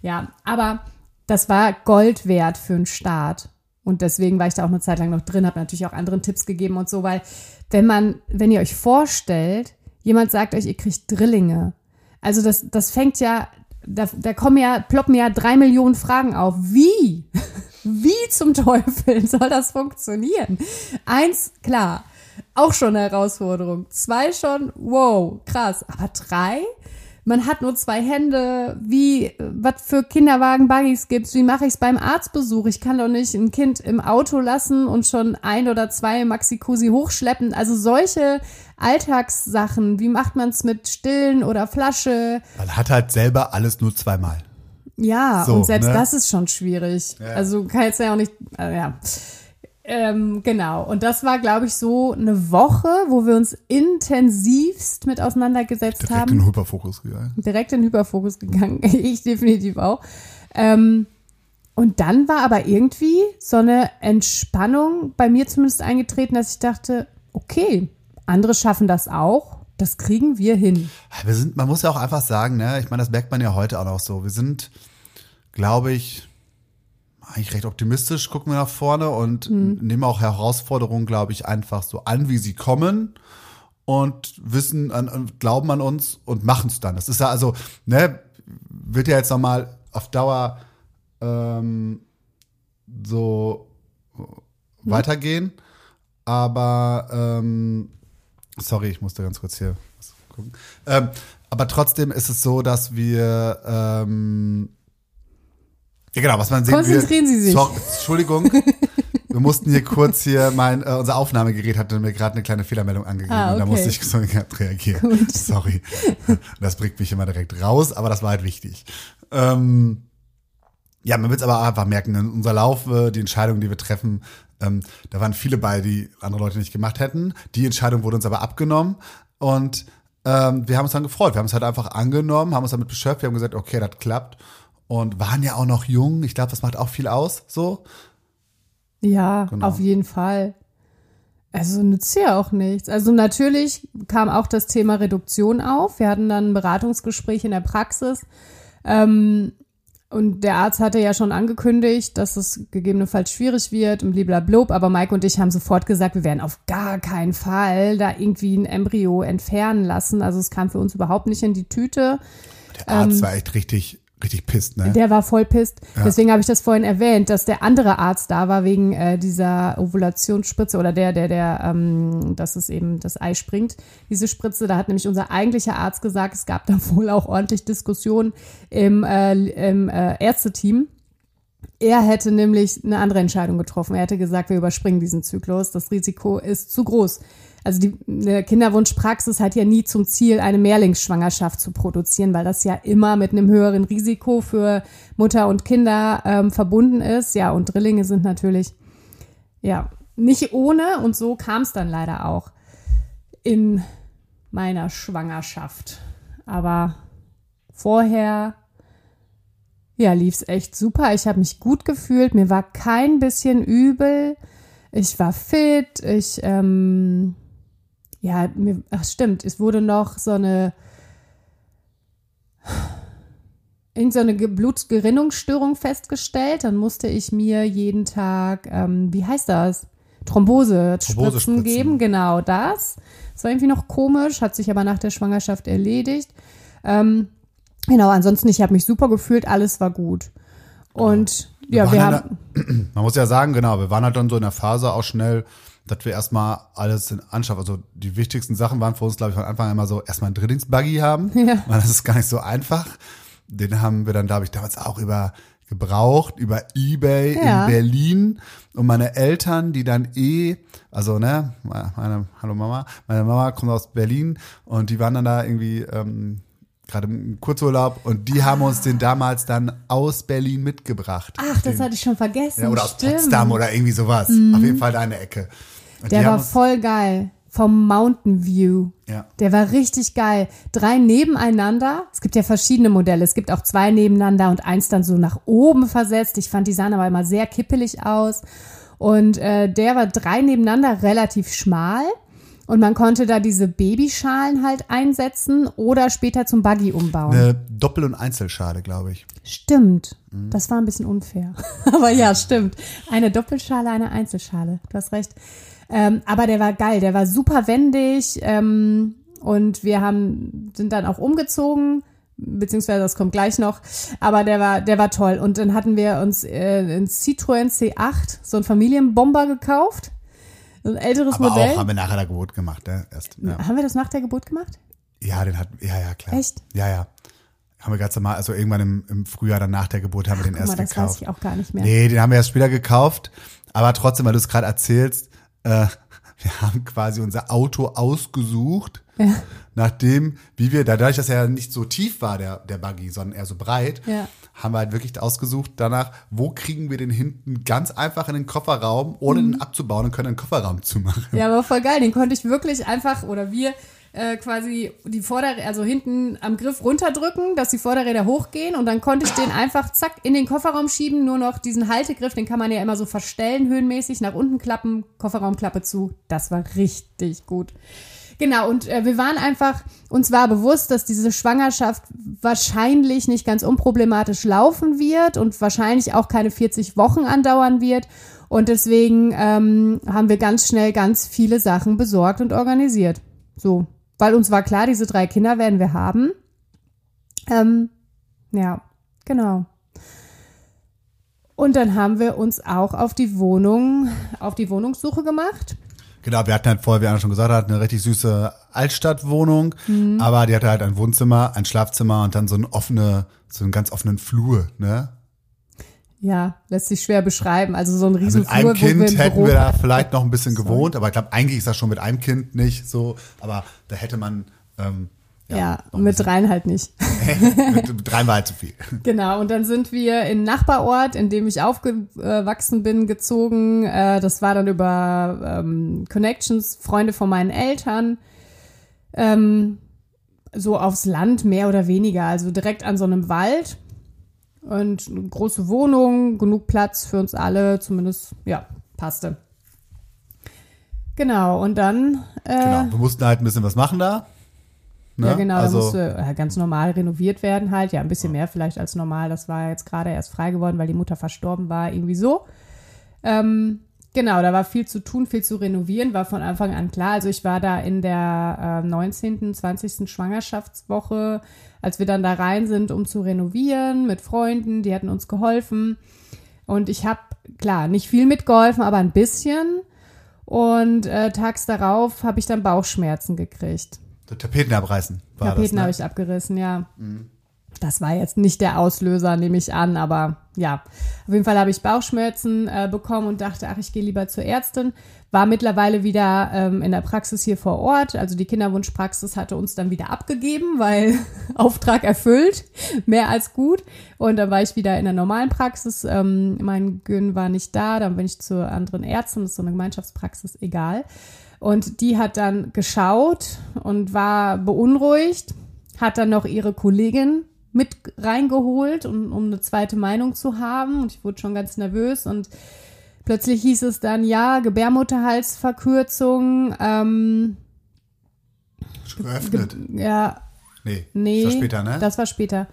Ja, aber das war Gold wert für einen Start. Und deswegen war ich da auch eine Zeit lang noch drin, habe natürlich auch anderen Tipps gegeben und so, weil wenn man, wenn ihr euch vorstellt, jemand sagt euch, ihr kriegt Drillinge. Also das, das fängt ja, da, da kommen ja, ploppen ja drei Millionen Fragen auf. Wie? wie zum Teufel soll das funktionieren? Eins, klar, auch schon eine Herausforderung. Zwei schon, wow, krass. Aber drei? Man hat nur zwei Hände. Wie, was für Kinderwagen, Buggies gibt's? Wie mache ich's beim Arztbesuch? Ich kann doch nicht ein Kind im Auto lassen und schon ein oder zwei Maxi-Cosi hochschleppen. Also solche Alltagssachen. Wie macht man's mit Stillen oder Flasche? Man hat halt selber alles nur zweimal. Ja, So, und selbst ne? das ist schon schwierig. Ja. Also kann jetzt ja auch nicht, äh, ja. Ähm, genau. Und das war, glaube ich, so eine Woche, wo wir uns intensivst mit auseinandergesetzt Direkt haben. in den Hyperfokus gegangen. Direkt in den Hyperfokus gegangen. ich definitiv auch. Ähm, und dann war aber irgendwie so eine Entspannung bei mir zumindest eingetreten, dass ich dachte, okay, andere schaffen das auch. Das kriegen wir hin. Wir sind, man muss ja auch einfach sagen, ne, ich meine, das merkt man ja heute auch noch so. Wir sind, glaube ich, eigentlich recht optimistisch, gucken wir nach vorne und nehmen auch Herausforderungen, glaube ich, einfach so an, wie sie kommen und wissen an, und glauben an uns und machen es dann. Das ist ja also, ne, wird ja jetzt nochmal auf Dauer ähm, so weitergehen, aber ähm, sorry, ich musste ganz kurz hier gucken. Ähm, aber trotzdem ist es so, dass wir ähm, ja genau, was man sehen Konzentrieren wir, Sie sich. Sorry, Entschuldigung. wir mussten hier kurz hier mein äh, unser Aufnahmegerät hatte mir gerade eine kleine Fehlermeldung angegeben Ah, und da okay. musste ich so reagieren. Gut. Sorry. Das bringt mich immer direkt raus, aber das war halt wichtig. Ähm, ja, man wird es aber einfach merken, in unser Lauf, äh, die Entscheidungen, die wir treffen, ähm, da waren viele bei, die andere Leute nicht gemacht hätten. Die Entscheidung wurde uns aber abgenommen und ähm, wir haben uns dann gefreut. Wir haben es halt einfach angenommen, haben uns damit beschäftigt, wir haben gesagt, okay, das klappt und waren ja auch noch jung. Ich glaube, das macht auch viel aus, so. Ja, Genau. auf jeden Fall. Also nützt ja auch nichts. Also natürlich kam auch das Thema Reduktion auf. Wir hatten dann ein Beratungsgespräch in der Praxis. Ähm, und der Arzt hatte ja schon angekündigt, dass es gegebenenfalls schwierig wird und bliblablub. Aber Mike und ich haben sofort gesagt, wir werden auf gar keinen Fall da irgendwie ein Embryo entfernen lassen. Also es kam für uns überhaupt nicht in die Tüte. Der Arzt war echt richtig, richtig pisst, ne? Der war voll pisst. Deswegen habe ich das vorhin erwähnt, dass der andere Arzt da war wegen äh, dieser Ovulationsspritze oder der, der, der, ähm, dass es eben das Ei springt. Diese Spritze, da hat nämlich unser eigentlicher Arzt gesagt, es gab da wohl auch ordentlich Diskussionen im, äh, im äh, Ärzteteam. Er hätte nämlich eine andere Entscheidung getroffen. Er hätte gesagt, wir überspringen diesen Zyklus. Das Risiko ist zu groß. Also die eine Kinderwunschpraxis hat ja nie zum Ziel, eine Mehrlingsschwangerschaft zu produzieren, weil das ja immer mit einem höheren Risiko für Mutter und Kinder ähm, verbunden ist. Ja, und Drillinge sind natürlich ja nicht ohne. Und so kam es dann leider auch in meiner Schwangerschaft. Aber vorher ja, lief's echt super. Ich habe mich gut gefühlt. Mir war kein bisschen übel. Ich war fit. Ich, ähm, ja, mir, ach stimmt, es wurde noch so eine, irgend so eine Ge- Blutgerinnungsstörung festgestellt. Dann musste ich mir jeden Tag, ähm, wie heißt das? Thrombose-Spritzen Thrombosespritzen. geben, genau das. Das war irgendwie noch komisch, hat sich aber nach der Schwangerschaft erledigt. Ähm, Genau, ansonsten, ich habe mich super gefühlt, alles war gut. Und ja, waren wir ja haben, Man muss ja sagen, genau, wir waren halt dann so in der Phase auch schnell, dass wir erstmal alles in Anschaff, also die wichtigsten Sachen waren für uns, glaube ich, von Anfang an immer so, erstmal einen Drillingsbuggy haben. Ja. Weil das ist gar nicht so einfach. Den haben wir dann, glaube ich, damals auch über gebraucht, über Ebay Ja. in Berlin. Und meine Eltern, die dann eh, also ne, meine, hallo Mama, meine Mama kommt aus Berlin und die waren dann da irgendwie ähm, gerade im Kurzurlaub und die haben uns den damals dann aus Berlin mitgebracht. ach, das den, hatte ich schon vergessen. ja, oder aus stimmt. Mhm. Potsdam oder irgendwie sowas. Auf jeden Fall deine Ecke. Und Der war voll geil. Vom Mountain View. Ja. Der war richtig geil. Drei nebeneinander. Es gibt ja verschiedene Modelle. Es gibt auch zwei nebeneinander und eins dann so nach oben versetzt. Ich fand, die sahen aber immer sehr kippelig aus. Und äh, der war drei nebeneinander, relativ schmal. Und man konnte da diese Babyschalen halt einsetzen oder später zum Buggy umbauen. eine Doppel- und Einzelschale, glaube ich. Stimmt. Mhm. Das war ein bisschen unfair. aber ja, stimmt. Eine Doppelschale, eine Einzelschale. Du hast recht. Ähm, aber der war geil. Der war super wendig. Ähm, und wir haben, sind dann auch umgezogen. beziehungsweise das kommt gleich noch, aber der war, der war toll. Und dann hatten wir uns äh, ein Citroën C8, so ein Familienbomber gekauft. So ein älteres Aber Modell. auch haben wir nachher der Geburt gemacht, ne? Erst, ja. Haben wir das nach der Geburt gemacht? ja, den hat, ja, ja, klar. Echt? Ja, ja. Haben wir ganz normal, also irgendwann im, im Frühjahr dann nach der Geburt haben wir den erst mal, das weiß gekauft. ich auch gar nicht mehr. Nee, den haben wir erst später gekauft. Aber trotzdem, weil du es gerade erzählst, äh, wir haben quasi unser Auto ausgesucht, nachdem, wie wir, dadurch, dass er ja nicht so tief war, der, der Buggy, sondern eher so breit, Ja. Haben wir halt wirklich ausgesucht danach, wo kriegen wir den hinten ganz einfach in den Kofferraum, ohne Mhm. den abzubauen und können den Kofferraum zumachen. Ja, aber voll geil. Den konnte ich wirklich einfach, oder wir, äh, quasi die Vorder-, also hinten am Griff runterdrücken, dass die Vorderräder hochgehen und dann konnte ich den einfach zack in den Kofferraum schieben, nur noch diesen Haltegriff, den kann man ja immer so verstellen, höhenmäßig, nach unten klappen, Kofferraumklappe zu. Das war richtig gut. Genau, und äh, wir waren einfach, uns war bewusst, dass diese Schwangerschaft wahrscheinlich nicht ganz unproblematisch laufen wird und wahrscheinlich auch keine 40 Wochen andauern wird. Und deswegen ähm, haben wir ganz schnell ganz viele Sachen besorgt und organisiert. So, weil uns war klar, diese drei Kinder werden wir haben. Ähm, ja, genau. Und dann haben wir uns auch auf die Wohnung, auf die Wohnungssuche gemacht. Genau, wir hatten halt vorher, wie Anna schon gesagt hat, eine richtig süße Altstadtwohnung, Mhm. aber die hatte halt ein Wohnzimmer, ein Schlafzimmer und dann so einen offene, so einen ganz offenen Flur, ne? Ja, lässt sich schwer beschreiben. Also so ein Also riesen mit einem Flur, wir Kind im hätten Büro wir da vielleicht noch ein bisschen gewohnt, aber ich glaube, eigentlich ist das schon mit einem Kind nicht so, aber da hätte man, ähm, Ja, ein mit rein halt nicht. mit, dreien war halt zu viel. Genau, und dann sind wir in Nachbarort, in dem ich aufgewachsen bin, gezogen. Äh, Das war dann über ähm, Connections, Freunde von meinen Eltern. Ähm, so aufs Land, mehr oder weniger. Also direkt an so einem Wald. Und eine große Wohnung, genug Platz für uns alle, zumindest, ja, passte. Genau, und dann äh, Genau, wir mussten halt ein bisschen was machen da. Ne? Ja, genau, also, da musste äh, ganz normal renoviert werden halt. Ja, ein bisschen mehr vielleicht als normal. Das war jetzt gerade erst frei geworden, weil die Mutter verstorben war, irgendwie so. Ähm, genau, da war viel zu tun, viel zu renovieren, war von Anfang an klar. Also ich war da in der äh, 19., 20. Schwangerschaftswoche, als wir dann da rein sind, um zu renovieren mit Freunden, die hatten uns geholfen. Und ich habe, klar, nicht viel mitgeholfen, aber ein bisschen. Und äh, tags darauf habe ich dann Bauchschmerzen gekriegt. So Tapeten abreißen war Tapeten ne? habe ich abgerissen, ja. Das war jetzt nicht der Auslöser, nehme ich an, aber ja. Auf jeden Fall habe ich Bauchschmerzen äh, bekommen und dachte, ach, ich gehe lieber zur Ärztin. War mittlerweile wieder ähm, in der Praxis hier vor Ort. Also die Kinderwunschpraxis hatte uns dann wieder abgegeben, weil Auftrag erfüllt, mehr als gut. Und dann war ich wieder in der normalen Praxis. Ähm, mein Gyn war nicht da, dann bin ich zur anderen Ärztin, das ist so eine Gemeinschaftspraxis, egal. Und die hat dann geschaut und war beunruhigt, hat dann noch ihre Kollegin mit reingeholt, um, um eine zweite Meinung zu haben. Und ich wurde schon ganz nervös und plötzlich hieß es dann, ja, Gebärmutterhalsverkürzung, ähm, Schon geöffnet. ja, Nee, nee. das war später, ne? Das war später.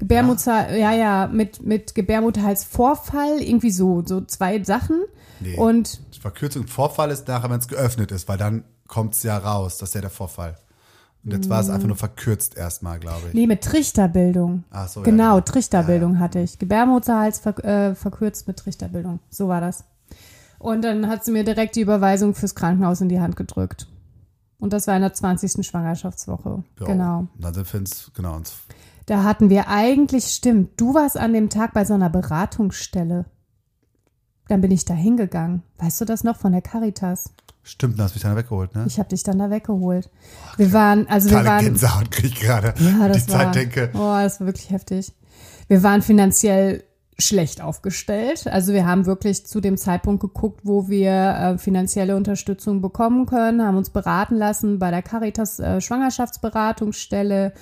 Gebärmutter, ja, ja, mit, mit Gebärmutterhalsvorfall, irgendwie so, so zwei Sachen. Nee. Und Verkürzung Vorfall ist nachher, wenn es geöffnet ist, weil dann kommt es ja raus. Das ist ja der Vorfall. Und jetzt war es einfach nur verkürzt erstmal, glaube ich. Nee, mit Trichterbildung. Ach so, ja, genau, genau. Trichterbildung hatte ich. Gebärmutterhals ver äh, verkürzt mit Trichterbildung. So war das. Und dann hat sie mir direkt die Überweisung fürs Krankenhaus in die Hand gedrückt. Und das war in der 20. Schwangerschaftswoche. Ja, Genau. Und dann sind wir ins, genau, ins, Da hatten wir eigentlich, stimmt, du warst an dem Tag bei so einer Beratungsstelle. Dann bin ich da hingegangen. Weißt du das noch von der Caritas? stimmt, da hast du mich dann weggeholt, ne? Ich habe dich dann da weggeholt. Wir waren, also wir waren. Gänsehaut krieg ich gerade. Ja, die das Zeit war, denke. Oh, das war wirklich heftig. Wir waren finanziell schlecht aufgestellt. Also wir haben wirklich zu dem Zeitpunkt geguckt, wo wir äh, finanzielle Unterstützung bekommen können, haben uns beraten lassen bei der Caritas äh, Schwangerschaftsberatungsstelle.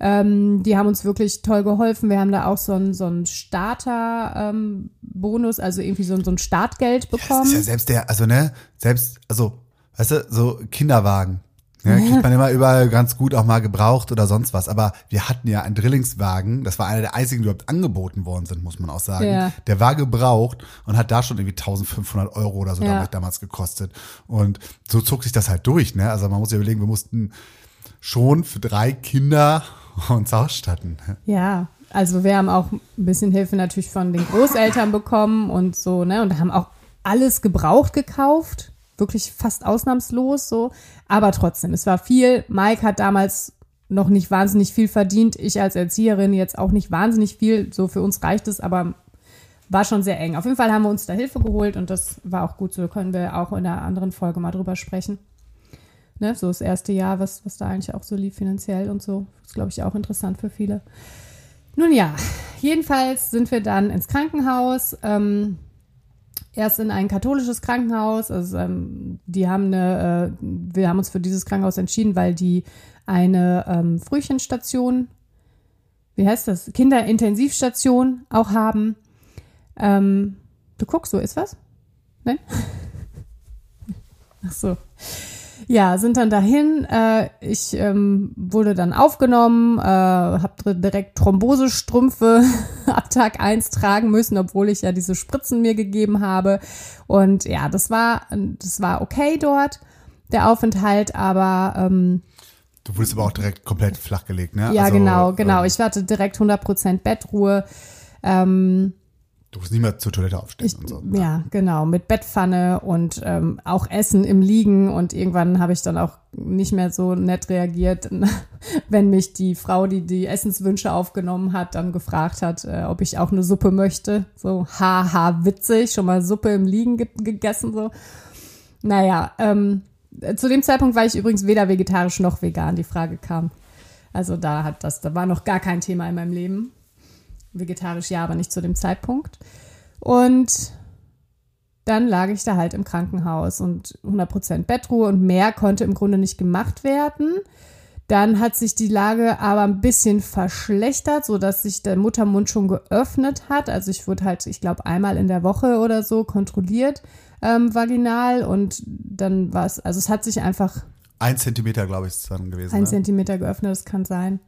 Ähm, die haben uns wirklich toll geholfen. Wir haben da auch so einen so einen Starter-Bonus, also irgendwie so, ein- so ein Startgeld bekommen. ist ja selbst der, also ne, selbst, also, weißt du, so Kinderwagen. Ja, kriegt man immer überall ganz gut auch mal gebraucht oder sonst was. Aber wir hatten ja einen Drillingswagen, das war einer der einzigen, die überhaupt angeboten worden sind, muss man auch sagen. Ja. Der war gebraucht und hat da schon irgendwie 1500 Euro oder so Ja. damals, damals gekostet. Und so zog sich das halt durch, ne? Also man muss ja überlegen, wir mussten schon für drei Kinder uns ausstatten. Ja, also wir haben auch ein bisschen Hilfe natürlich von den Großeltern bekommen und so, ne? Und haben auch alles gebraucht gekauft. Wirklich fast ausnahmslos so. Aber trotzdem, es war viel. Mike hat damals noch nicht wahnsinnig viel verdient. Ich als Erzieherin jetzt auch nicht wahnsinnig viel. So für uns reicht es, aber war schon sehr eng. Auf jeden Fall haben wir uns da Hilfe geholt und das war auch gut so. Können wir auch in einer anderen Folge mal drüber sprechen. Ne, so das erste Jahr, was, was da eigentlich auch so lief finanziell und so. Ist, glaube ich, auch interessant für viele. Nun ja, jedenfalls sind wir dann ins Krankenhaus. Ähm, erst in ein katholisches Krankenhaus. Also ähm, die haben eine, äh, wir haben uns für dieses Krankenhaus entschieden, weil die eine ähm, Frühchenstation, wie heißt das, Kinderintensivstation auch haben. Ähm, du guckst, so ist was? Nein? Ach so. Ja, sind dann dahin. Äh, ich ähm, wurde dann aufgenommen, äh, habe direkt Thrombosestrümpfe ab Tag eins tragen müssen, obwohl ich ja diese Spritzen mir gegeben habe. Und ja, das war, das war okay dort, der Aufenthalt, aber ähm, Du wurdest aber auch direkt komplett flachgelegt, ne? ja, Also, genau, genau. ähm, Ich hatte direkt 100% Bettruhe. Ähm, Du musst nicht mehr zur Toilette aufstehen Ich, und so. ja, genau, mit Bettpfanne und ähm, auch Essen im Liegen und irgendwann habe ich dann auch nicht mehr so nett reagiert, wenn mich die Frau, die die Essenswünsche aufgenommen hat, dann gefragt hat, äh, ob ich auch eine Suppe möchte. So, haha, witzig, schon mal Suppe im Liegen ge gegessen, so. Naja, ähm, zu dem Zeitpunkt war ich übrigens weder vegetarisch noch vegan, die Frage kam. Also da hat das, da war noch gar kein Thema in meinem Leben. Vegetarisch ja, aber nicht zu dem Zeitpunkt. Und dann lag ich da halt im Krankenhaus und 100% Bettruhe und mehr konnte im Grunde nicht gemacht werden. Dann hat sich die Lage aber ein bisschen verschlechtert, sodass sich der Muttermund schon geöffnet hat. Also ich wurde halt, ich glaube, einmal in der Woche oder so kontrolliert ähm, vaginal und dann war es, also es hat sich einfach Ein Zentimeter, glaube ich, ist es dann gewesen. ein ne? Zentimeter geöffnet, das kann sein.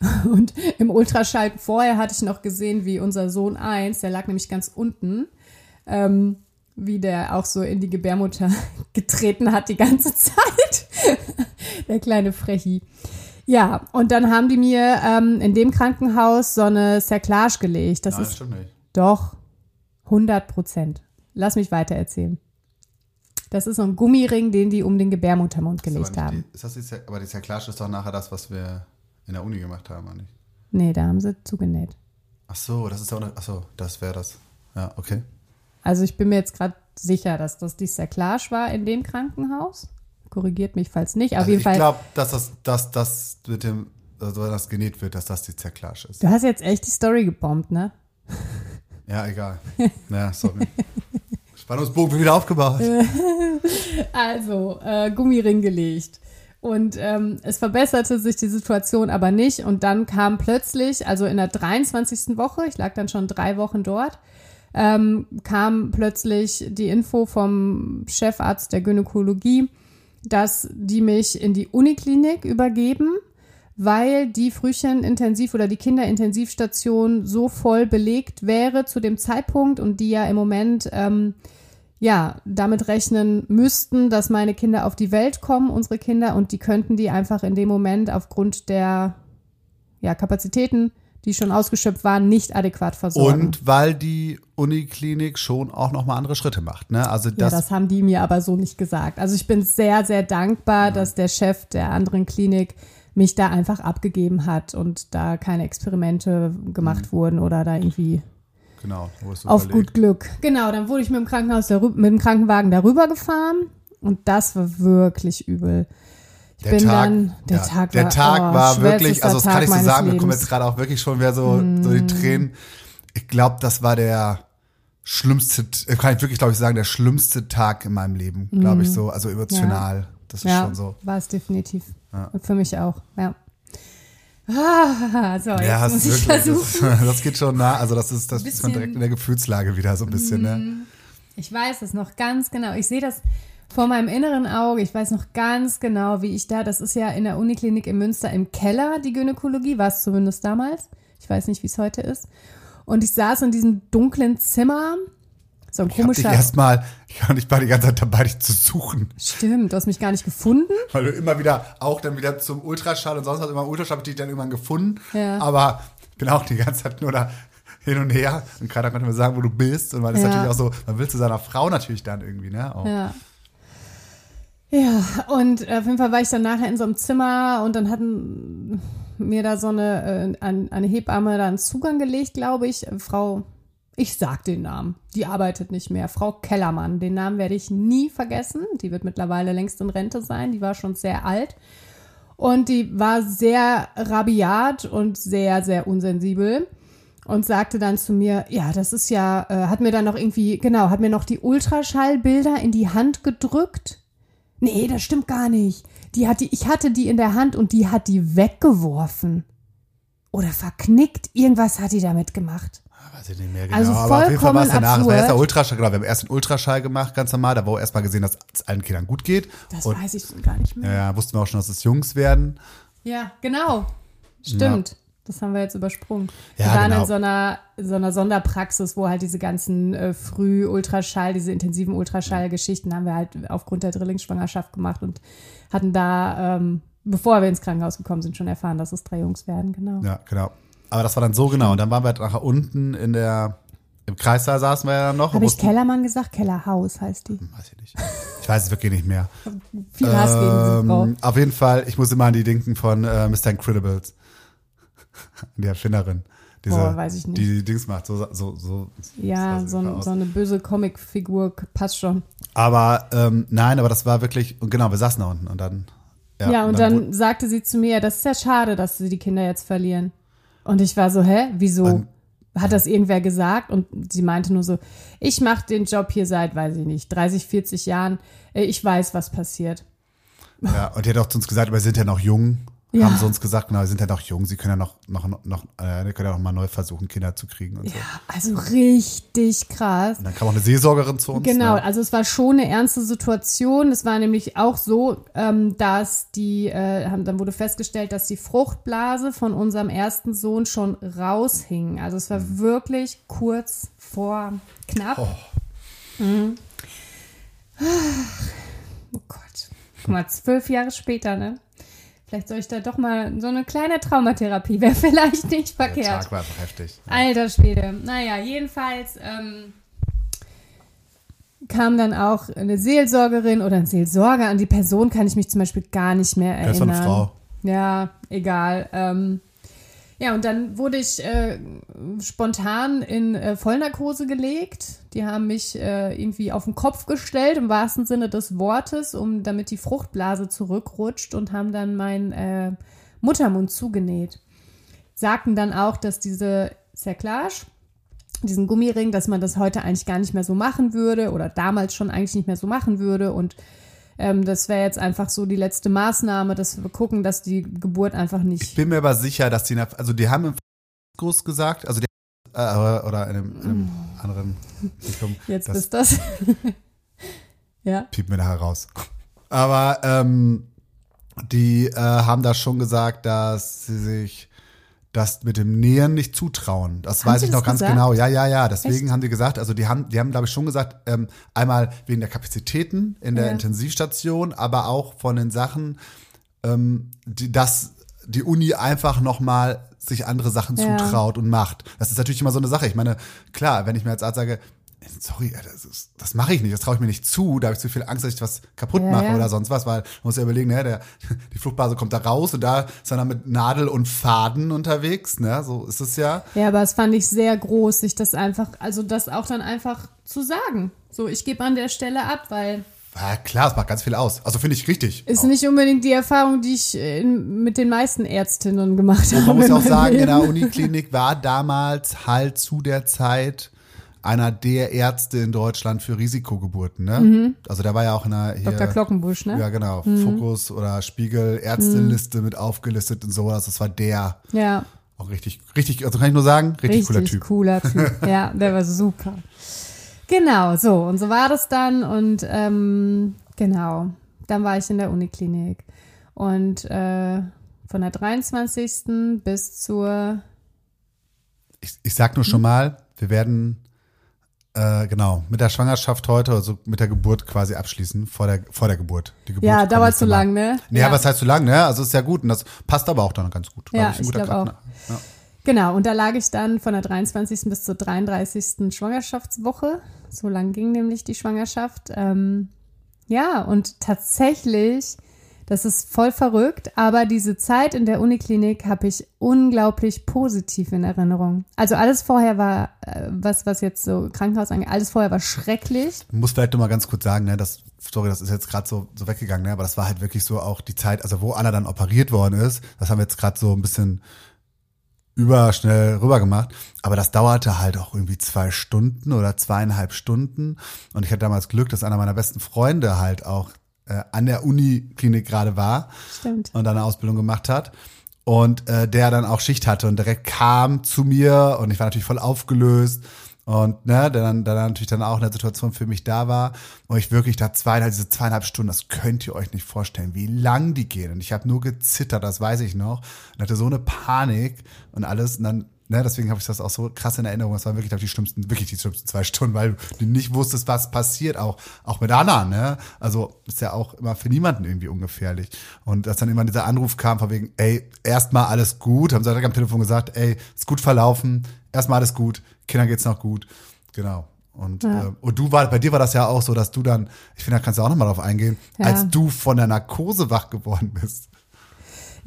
Und im Ultraschall vorher hatte ich noch gesehen, wie unser Sohn 1, der lag nämlich ganz unten, ähm, wie der auch so in die Gebärmutter getreten hat die ganze Zeit. der kleine Frechi. Ja, und dann haben die mir ähm, in dem Krankenhaus so eine Cerclage gelegt. Das Nein, ist stimmt nicht. doch 100 Prozent. Lass mich weiter erzählen. Das ist so ein Gummiring, den die um den Gebärmuttermund gelegt haben. Die, ist das die, aber die Zerklage ist doch nachher das, was wir in der Uni gemacht haben, oder nicht? Nee, da haben sie zugenäht. Ach so, das ist doch, ach so, das wäre das. Ja, okay. Also ich bin mir jetzt gerade sicher, dass das die Cerclage war in dem Krankenhaus. Korrigiert mich, falls nicht. Auf Also jeden ich Fall. glaube, dass das, dass das mit dem, also wenn das genäht wird, dass das die Zerklage ist. du hast jetzt echt die Story gebombt, ne? Ja, egal. Ja, sorry. Spannungsbogen wird wieder aufgebaut. Also, äh, Gummiring gelegt. Und ähm, es verbesserte sich die Situation aber nicht. Und dann kam plötzlich, also in der 23. Woche, ich lag dann schon drei Wochen dort, ähm, kam plötzlich die Info vom Chefarzt der Gynäkologie, dass die mich in die Uniklinik übergeben, weil die Frühchenintensiv- oder die Kinderintensivstation so voll belegt wäre zu dem Zeitpunkt und die ja im Moment ähm, ja, damit rechnen müssten, dass meine Kinder auf die Welt kommen, unsere Kinder, und die könnten die einfach in dem Moment aufgrund der ja, Kapazitäten, die schon ausgeschöpft waren, nicht adäquat versorgen. Und weil die Uniklinik schon auch nochmal andere Schritte macht. Ne? Also ja, das, das haben die mir aber so nicht gesagt. Also ich bin sehr, sehr dankbar, dass der Chef der anderen Klinik mich da einfach abgegeben hat und da keine Experimente gemacht wurden oder da irgendwie genau, wo auf verlegt. gut Glück. Genau, dann wurde ich mit dem Krankenhaus darüber, mit dem Krankenwagen darüber gefahren und das war wirklich übel. Ich Der bin Tag, dann, der ja, Tag der war, Tag oh, war wirklich, also das kann Tag ich so sagen, kommen Lebens. Mm. jetzt gerade auch wirklich schon wieder so, so die Tränen. Ich glaube, das war der schlimmste, äh, kann ich wirklich, glaube ich, sagen, der schlimmste Tag in meinem Leben, glaube ich so, also emotional. Das ist Mm. ja, schon so. war es definitiv. Ja. Für mich auch, ja. Ah, so, jetzt Ja, muss ich wirklich, versuchen. das, das geht schon nah, also das ist, das ist man Bisschen- direkt in der Gefühlslage wieder so ein bisschen, ne? Ich weiß es noch ganz genau. Ich sehe das vor meinem inneren Auge. Ich weiß noch ganz genau, wie ich da, das ist ja in der Uniklinik in Münster im Keller, die Gynäkologie, war es zumindest damals. Ich weiß nicht, wie es heute ist. Und ich saß in diesem dunklen Zimmer, So ein Ich hab dich komischer. erstmal, ich war nicht bei die ganze Zeit dabei, dich zu suchen. Stimmt, du hast mich gar nicht gefunden. Weil du immer wieder, auch dann wieder zum Ultraschall und sonst was immer Ultraschall, hab ich dich dann irgendwann gefunden. Ja. Aber ich bin auch die ganze Zeit nur da hin und her und keiner konnte mir sagen, wo du bist. Und man ist Ja. natürlich auch so, man will zu seiner Frau natürlich dann irgendwie, ne? Auch. Ja. Ja, und auf jeden Fall war ich dann nachher in so einem Zimmer und dann hatten mir da so eine, äh, ein- eine Hebamme da einen Zugang gelegt, glaube ich. Frau, ich sag den Namen, die arbeitet nicht mehr. Frau Kellermann, den Namen werde ich nie vergessen. Die wird mittlerweile längst in Rente sein. Die war schon sehr alt. Und die war sehr rabiat und sehr, sehr unsensibel und sagte dann zu mir, ja, das ist ja, äh, hat mir dann noch irgendwie, genau, hat mir noch die Ultraschallbilder in die Hand gedrückt. Nee, das stimmt gar nicht. Die hat die, ich hatte die in der Hand und die hat die weggeworfen. Oder verknickt. Irgendwas hat die damit gemacht. Weiß ich nicht mehr genau. Also aber auf jeden Fall war es vollkommen danach. Es war erst der. Ultraschall, genau. Wir haben erst den Ultraschall gemacht, ganz normal. Da wurde erstmal gesehen, dass es allen Kindern gut geht. Das und weiß ich gar nicht mehr. ja, wussten wir auch schon, dass es Jungs werden. Ja, genau. Stimmt. Das haben wir jetzt übersprungen. Ja, wir waren genau. in so einer, so einer Sonderpraxis, wo halt diese ganzen äh, Früh-Ultraschall, diese intensiven Ultraschall-Geschichten haben wir halt aufgrund der Drillingsschwangerschaft gemacht und hatten da, ähm, bevor wir ins Krankenhaus gekommen sind, schon erfahren, dass es drei Jungs werden, genau. Ja, genau. Aber das war dann so genau. Und dann waren wir nachher unten in der, im Kreissaal saßen wir ja dann noch. Habe und ich Kellermann gesagt? Kellerhaus heißt die. Weiß ich nicht. Ich weiß es wirklich nicht mehr. Viel Hass gegen diese Frau. Ähm, auf jeden Fall, ich muss immer an die denken von äh, Mr. Incredibles. Die Erfinderin. Diese, Boah, weiß ich nicht. Die Dings macht. So, so, so, Ja, so, ein, so eine böse Comicfigur passt schon. Aber ähm, nein, aber das war wirklich, und genau, wir saßen da unten und dann. Ja, und dann, wurde- sagte sie zu mir, das ist ja schade, dass sie die Kinder jetzt verlieren. Und ich war so, hä, wieso? Und- Hat das irgendwer gesagt? Und sie meinte nur so, ich mache den Job hier seit, weiß ich nicht, 30, 40 Jahren. Äh, Ich weiß, was passiert. Ja, und die hat auch zu uns gesagt, wir sind ja noch jung. Ja. Haben sie uns gesagt, genau, wir sind ja noch jung, sie können ja noch, noch, noch, äh, können ja noch mal neu versuchen, Kinder zu kriegen und so. Ja, also richtig krass. Und dann kam auch eine Seelsorgerin zu uns. Genau, Ne? also es war schon eine ernste Situation. Es war nämlich auch so, ähm, dass die, äh, haben, dann wurde festgestellt, dass die Fruchtblase von unserem ersten Sohn schon raushing. Also es war Mhm. wirklich kurz vor knapp. Oh. Mhm. oh Gott. Guck mal, zwölf Jahre später, ne? Vielleicht soll ich da doch mal so eine kleine Traumatherapie wäre vielleicht nicht Der verkehrt. Tag war einfach heftig. Alter Schwede. Naja, jedenfalls ähm, kam dann auch eine Seelsorgerin oder ein Seelsorger. An die Person kann ich mich zum Beispiel gar nicht mehr Das war erinnern. eine Frau. Ja, egal. Ähm, ja, und dann wurde ich äh, spontan in äh, Vollnarkose gelegt. Die haben mich äh, irgendwie auf den Kopf gestellt, im wahrsten Sinne des Wortes, um damit die Fruchtblase zurückrutscht und haben dann meinen äh, Muttermund zugenäht. Sagten dann auch, dass diese Cerclage, diesen Gummiring, dass man das heute eigentlich gar nicht mehr so machen würde oder damals schon eigentlich nicht mehr so machen würde und ähm, das wäre jetzt einfach so die letzte Maßnahme, dass wir gucken, dass die Geburt einfach Ich nicht. bin mir aber sicher, dass die, also die haben im Groß gesagt, also die, äh, oder in einem, in einem anderen, ich komm, Jetzt das ist das. ja. piept mir nachher raus. Aber ähm, die äh, haben da schon gesagt, dass sie sich das mit dem Nähen nicht zutrauen. Das Haben weiß ich noch ganz gesagt? genau. Ja, ja, ja. Deswegen Echt? haben die gesagt, also die haben, die haben, glaube ich, schon gesagt, ähm, einmal wegen der Kapazitäten in der Ja. Intensivstation, aber auch von den Sachen, ähm, die, dass die Uni einfach nochmal sich andere Sachen Ja. zutraut und macht. Das ist natürlich immer so eine Sache. Ich meine, klar, wenn ich mir als Arzt sage, sorry, das, ist- das mache ich nicht, das traue ich mir nicht zu, da habe ich zu viel Angst, dass ich was kaputt mache ja. oder sonst was, weil man muss ja überlegen, ne, der, die Fruchtblase kommt da raus und da ist er dann mit Nadel und Faden unterwegs, ne, so ist es ja. Ja, aber es fand ich sehr groß, sich das einfach, also das auch dann einfach zu sagen. So, ich gebe an der Stelle ab, weil Ja, klar, es macht ganz viel aus. Also finde ich richtig. ist nicht unbedingt die Erfahrung, die ich äh, in, mit den meisten Ärztinnen gemacht habe. Man muss auch sagen, in der Leben. Uniklinik war damals halt zu der Zeit einer der Ärzte in Deutschland für Risikogeburten, ne? Also da war ja auch in der hier, Dr. Klockenbusch, ne? Ja, genau. Fokus oder Spiegel, Ärzteliste mit aufgelistet und sowas. Das war der. Ja, Auch richtig, richtig, also kann ich nur sagen, richtig, richtig cooler Typ. cooler Typ. Ja, der war super. Genau, so. Und so war das dann. Und ähm, genau, dann war ich in der Uniklinik. Und äh, von der 23. bis zur Ich, ich sag nur Hm? schon mal, wir werden äh, genau, mit der Schwangerschaft heute, also mit der Geburt quasi abschließen, vor der, vor der Geburt. Die Geburt Ja, dauert zu lang, ne? Nee, Ja. aber was heißt zu lang, ne? Also ist ja gut und das passt aber auch dann ganz gut. Ja, Ein ich guter glaub auch. Ja. Genau, und da lag ich dann von der 23. bis zur 33. Schwangerschaftswoche. So lang ging nämlich die Schwangerschaft. Ähm, ja, und tatsächlich, das ist voll verrückt, aber diese Zeit in der Uniklinik habe ich unglaublich positiv in Erinnerung. Also alles vorher war, äh, was, was jetzt so Krankenhaus angeht, alles vorher war schrecklich. Ich muss vielleicht noch mal ganz kurz sagen, ne, das, sorry, das ist jetzt gerade so, so weggegangen, ne, aber das war halt wirklich so auch die Zeit, also wo Anna dann operiert worden ist, das haben wir jetzt gerade so ein bisschen überschnell rüber gemacht, aber das dauerte halt auch irgendwie zwei Stunden oder zweieinhalb Stunden und ich hatte damals Glück, dass einer meiner besten Freunde halt auch äh, an der Uniklinik gerade war Stimmt. und dann eine Ausbildung gemacht hat. Und äh, der dann auch Schicht hatte und direkt kam zu mir und ich war natürlich voll aufgelöst und ne, der dann, der dann natürlich dann auch in der Situation für mich da war und ich wirklich da zweieinhalb, diese zweieinhalb Stunden, das könnt ihr euch nicht vorstellen, wie lang die gehen. Und ich habe nur gezittert, das weiß ich noch. Und hatte so eine Panik und alles. Und dann Ne, deswegen habe ich das auch so krass in Erinnerung. Das waren wirklich glaub ich, die schlimmsten, wirklich die schlimmsten zwei Stunden, weil du nicht wusstest, was passiert, auch, auch mit Anna, ne? Also ist ja auch immer für niemanden irgendwie ungefährlich. Und dass dann immer dieser Anruf kam, von wegen, ey, erstmal alles gut, haben sie direkt am Telefon gesagt, ey, ist gut verlaufen, erstmal alles gut, Kindern geht's noch gut. Genau. Und, Ja. äh, und du war, bei dir war das ja auch so, dass du dann, ich finde, da kannst du auch nochmal drauf eingehen, Ja. als du von der Narkose wach geworden bist.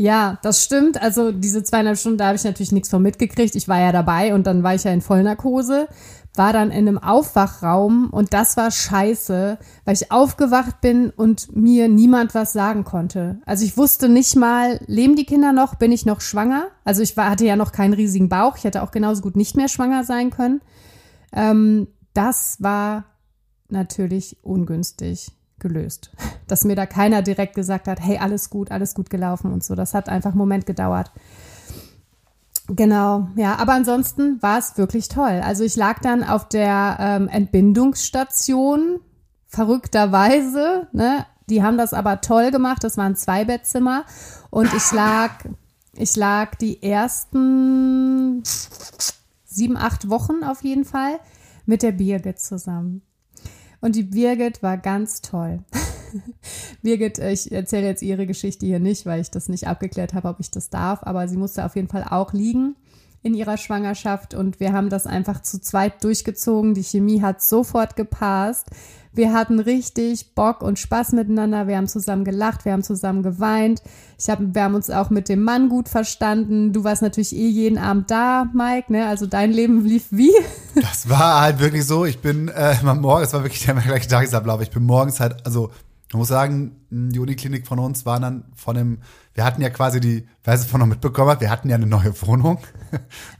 Ja, das stimmt. Also diese zweieinhalb Stunden, da habe ich natürlich nichts von mitgekriegt. Ich war ja dabei und dann war ich ja in Vollnarkose, war dann in einem Aufwachraum und das war scheiße, weil ich aufgewacht bin und mir niemand was sagen konnte. Also ich wusste nicht mal, leben die Kinder noch, bin ich noch schwanger? Also ich war, hatte ja noch keinen riesigen Bauch, ich hätte auch genauso gut nicht mehr schwanger sein können. Ähm, das war natürlich ungünstig gelöst. Dass mir da keiner direkt gesagt hat, hey, alles gut, alles gut gelaufen und so. Das hat einfach einen Moment gedauert. Genau, ja, aber ansonsten war es wirklich toll. Also ich lag dann auf der ähm, Entbindungsstation, verrückterweise, ne? Die haben das aber toll gemacht, das war ein Zweibettzimmer und ich lag, ich lag die ersten sieben, acht Wochen auf jeden Fall mit der Birgit zusammen. Und die Birgit war ganz toll. Birgit, ich erzähle jetzt ihre Geschichte hier nicht, weil ich das nicht abgeklärt habe, ob ich das darf, aber sie musste auf jeden Fall auch liegen in ihrer Schwangerschaft und wir haben das einfach zu zweit durchgezogen. Die Chemie hat sofort gepasst. Wir hatten richtig Bock und Spaß miteinander. Wir haben zusammen gelacht, wir haben zusammen geweint. Ich hab, wir haben uns auch mit dem Mann gut verstanden. Du warst natürlich eh jeden Abend da, Mike, ne? Also dein Leben lief wie? Das war halt wirklich so. Ich bin äh, morgens, es war wirklich der gleiche Tagesablauf. Ich bin morgens halt, also man muss sagen, die Uniklinik von uns war dann von dem, wir hatten ja quasi die, wer es von noch mitbekommen hat, wir hatten ja eine neue Wohnung.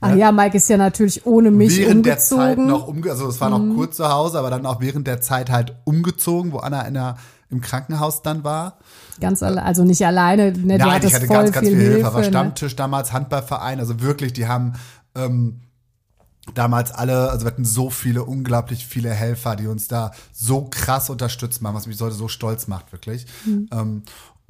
Ach ja, Mike ist ja natürlich ohne mich während der umgezogen. Zeit noch umge, also es war noch kurz zu Hause, aber dann auch während der Zeit halt umgezogen, wo Anna in der, im Krankenhaus dann war. Ganz alle, also nicht alleine, ne, du Nein, hattest ich hatte voll ganz, ganz viel viel Hilfe. Hilfe. War ne? Stammtisch damals, Handballverein, also wirklich, die haben ähm, damals alle, also wir hatten so viele, unglaublich viele Helfer, die uns da so krass unterstützt haben, was mich heute so stolz macht, wirklich. Mhm. Ähm,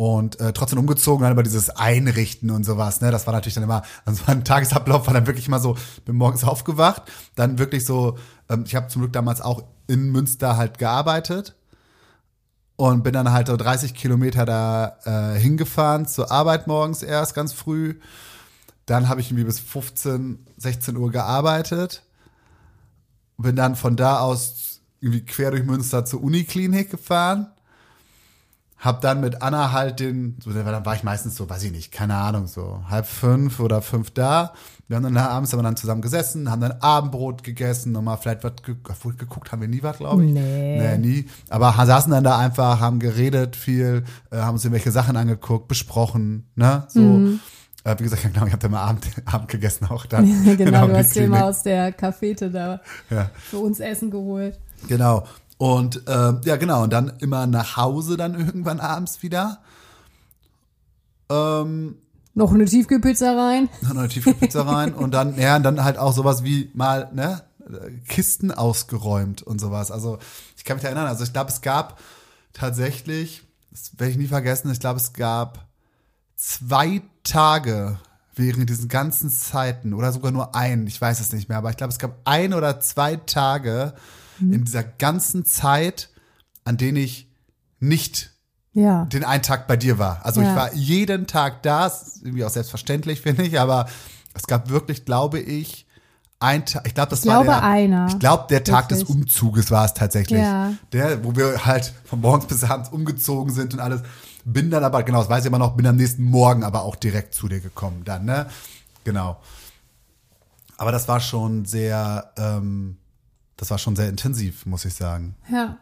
und äh, trotzdem umgezogen, dann über dieses Einrichten und sowas, ne, das war natürlich dann immer, also ein Tagesablauf war dann wirklich immer so, bin morgens aufgewacht, dann wirklich so, ähm, ich habe zum Glück damals auch in Münster halt gearbeitet und bin dann halt so 30 Kilometer da äh, hingefahren zur Arbeit morgens erst ganz früh. Dann habe ich irgendwie bis 15, 16 Uhr gearbeitet. Bin dann von da aus irgendwie quer durch Münster zur Uniklinik gefahren. Hab dann mit Anna halt den, so, dann war ich meistens so, weiß ich nicht, keine Ahnung, so halb fünf oder fünf da. Wir haben dann da abends haben wir dann zusammen gesessen, haben dann Abendbrot gegessen, nochmal vielleicht was ge geguckt haben wir nie was, glaube ich. Nee. nee. nie. Aber saßen dann da einfach, haben geredet viel, äh, haben uns irgendwelche Sachen angeguckt, besprochen, ne, so. Mhm. Äh, wie gesagt, genau, ich habe dann mal Abend, Abend gegessen auch dann. genau, du in hast dir immer aus der Cafete da Ja. für uns Essen geholt. Genau. Und äh, ja, genau. Und dann immer nach Hause dann irgendwann abends wieder. Ähm, Noch eine Tiefkühlpizza rein. noch eine Tiefkühlpizza rein und dann, ja, und dann halt auch sowas wie mal, ne, Kisten ausgeräumt und sowas. Also ich kann mich erinnern, also ich glaube, es gab tatsächlich, das werde ich nie vergessen, ich glaube, es gab zwei Tage während diesen ganzen Zeiten oder sogar nur einen, ich weiß es nicht mehr, aber ich glaube, es gab ein oder zwei Tage, in dieser ganzen Zeit, an denen ich nicht Ja. den einen Tag bei dir war. Also ich Ja. war jeden Tag da, ist irgendwie auch selbstverständlich, finde ich, aber es gab wirklich, glaube ich, ein Tag, ich glaube, das Ich war glaube der, einer. ich glaube, der Tag des Wirklich. Umzuges war es tatsächlich. Ja. Der, wo wir halt von morgens bis abends umgezogen sind und alles. Bin dann aber, genau, das weiß ich immer noch, bin am nächsten Morgen aber auch direkt zu dir gekommen dann, ne? Genau. Aber das war schon sehr, ähm, das war schon sehr intensiv, muss ich sagen. Ja.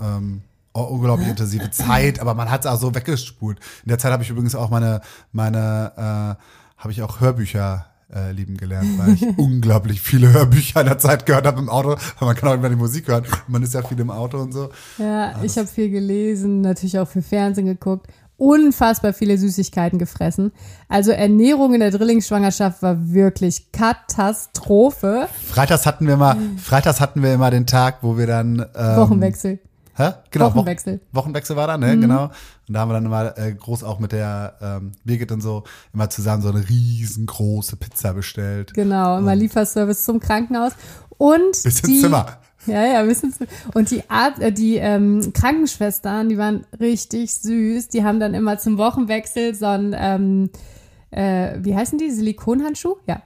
Ähm, oh, unglaublich intensive Zeit, aber man hat es auch so weggespult. In der Zeit habe ich übrigens auch meine, meine, äh, habe ich auch Hörbücher äh, lieben gelernt, weil ich unglaublich viele Hörbücher in der Zeit gehört habe im Auto, weil man kann auch immer die Musik hören. Man ist ja viel im Auto und so. Ja, ich habe viel gelesen, natürlich auch für Fernsehen geguckt, unfassbar viele Süßigkeiten gefressen. Also Ernährung in der Drillingsschwangerschaft war wirklich Katastrophe. Freitags hatten wir mal, Freitags hatten wir immer den Tag, wo wir dann ähm, Wochenwechsel. Hä? Genau, Wochenwechsel. Mhm. Wochen, Wochenwechsel war da, ne? Genau. Und da haben wir dann immer äh, groß auch mit der ähm, Birgit und so immer zusammen so eine riesengroße Pizza bestellt. Genau, immer Lieferservice zum Krankenhaus. Und Bis die, ins Zimmer. Ja, ja, bis ins Und die Art, äh, die ähm, Krankenschwestern, die waren richtig süß. Die haben dann immer zum Wochenwechsel so ein, ähm, äh, wie heißen die, Silikonhandschuh? Ja.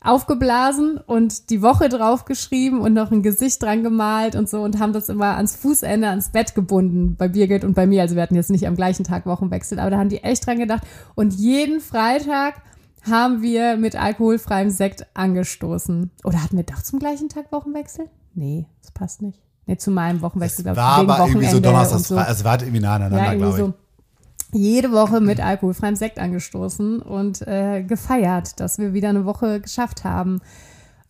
Aufgeblasen und die Woche draufgeschrieben und noch ein Gesicht dran gemalt und so und haben das immer ans Fußende, ans Bett gebunden bei Birgit und bei mir. Also wir hatten jetzt nicht am gleichen Tag Wochenwechsel, aber da haben die echt dran gedacht. Und jeden Freitag haben wir mit alkoholfreiem Sekt angestoßen. Oder hatten wir doch zum gleichen Tag Wochenwechsel? Nee, das passt nicht. Nee, zu meinem Wochenwechsel. Es glaub ich, war aber irgendwie so Donnerstag, so. es war irgendwie nah aneinander, Ja, glaube ich. so. Jede Woche mit alkoholfreiem Sekt angestoßen und äh, gefeiert, dass wir wieder eine Woche geschafft haben.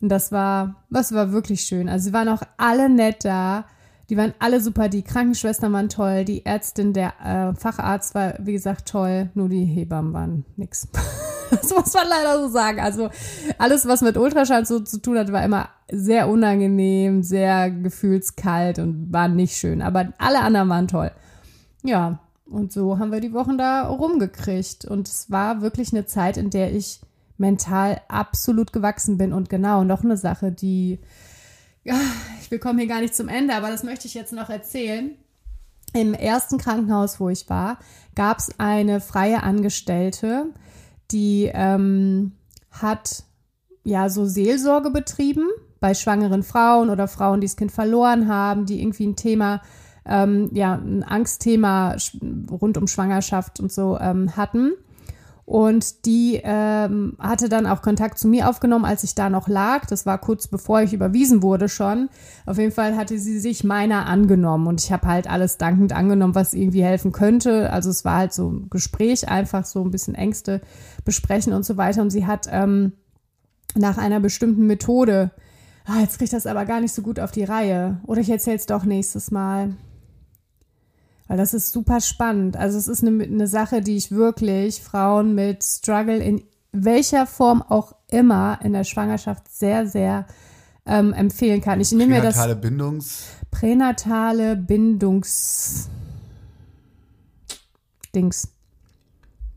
Und das war, das war wirklich schön. Also sie waren auch alle nett da. Die waren alle super. Die Krankenschwestern waren toll. Die Ärztin, der äh, Facharzt war, wie gesagt, toll. Nur die Hebammen waren nix. das muss man leider so sagen. Also alles, was mit Ultraschall so zu tun hat, war immer sehr unangenehm, sehr gefühlskalt und war nicht schön. Aber alle anderen waren toll. Ja, und so haben wir die Wochen da rumgekriegt. Und es war wirklich eine Zeit, in der ich mental absolut gewachsen bin. Und genau, noch eine Sache, die, ja, wir kommen hier gar nicht zum Ende, aber das möchte ich jetzt noch erzählen. Im ersten Krankenhaus, wo ich war, gab es eine freie Angestellte, die ähm, hat ja so Seelsorge betrieben bei schwangeren Frauen oder Frauen, die das Kind verloren haben, die irgendwie ein Thema, ähm, ja, ein Angstthema rund um Schwangerschaft und so ähm, hatten. Und die ähm, hatte dann auch Kontakt zu mir aufgenommen, als ich da noch lag. Das war kurz bevor ich überwiesen wurde schon. Auf jeden Fall hatte sie sich meiner angenommen und ich habe halt alles dankend angenommen, was irgendwie helfen könnte. Also es war halt so ein Gespräch, einfach so ein bisschen Ängste besprechen und so weiter. Und sie hat ähm, nach einer bestimmten Methode, ah, jetzt kriege ich das aber gar nicht so gut auf die Reihe. Oder ich erzähle es doch nächstes Mal. Weil das ist super spannend. Also es ist eine, eine Sache, die ich wirklich Frauen mit Struggle in welcher Form auch immer in der Schwangerschaft sehr, sehr ähm, empfehlen kann. Ich nehme mir das Pränatale Bindungs. pränatale Bindungs Dings.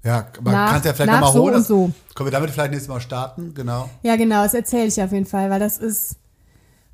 Ja, man kann es ja vielleicht nochmal so holen. so. Können wir damit vielleicht nächstes Mal starten? Genau. Ja, genau, das erzähle ich auf jeden Fall, weil das ist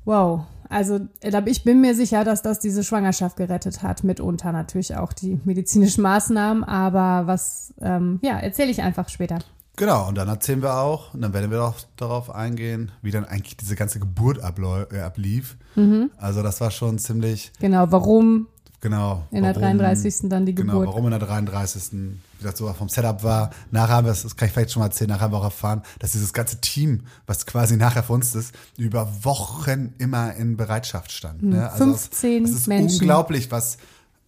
wow. Also äh, ich bin mir sicher, dass das diese Schwangerschaft gerettet hat, mitunter natürlich auch die medizinischen Maßnahmen, aber was, ähm, ja, erzähle ich einfach später. Genau, und dann erzählen wir auch, und dann werden wir auch darauf eingehen, wie dann eigentlich diese ganze Geburt äh, ablief. Mhm. Also das war schon ziemlich, Genau, warum genau. in der 33. dann die Genau, Geburt. warum in der 33. wie das so vom Setup war. Nachher haben wir, das kann ich vielleicht schon mal erzählen, nachher haben wir auch erfahren, dass dieses ganze Team, was quasi nachher für uns ist, über Wochen immer in Bereitschaft stand. Ne? Also 15 das, das ist Hm, Menschen. unglaublich, was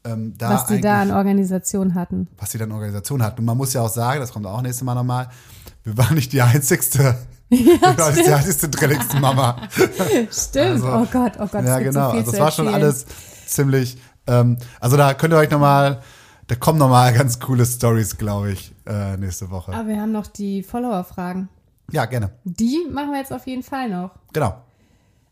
ähm, da was die da an Organisation hatten. was sie dann Organisation hat. Und man muss ja auch sagen, das kommt auch nächstes Mal nochmal, wir waren nicht die einzigste, wir waren nicht die einzigste Drillingsmama. Stimmt, Also, oh Gott, oh Gott, ja, genau. also das war schon alles ziemlich, ähm, also da könnt ihr euch nochmal, da kommen nochmal ganz coole Stories, glaube ich, äh, nächste Woche. Aber wir haben noch die Follower-Fragen. Ja, gerne. Die machen wir jetzt auf jeden Fall noch. Genau.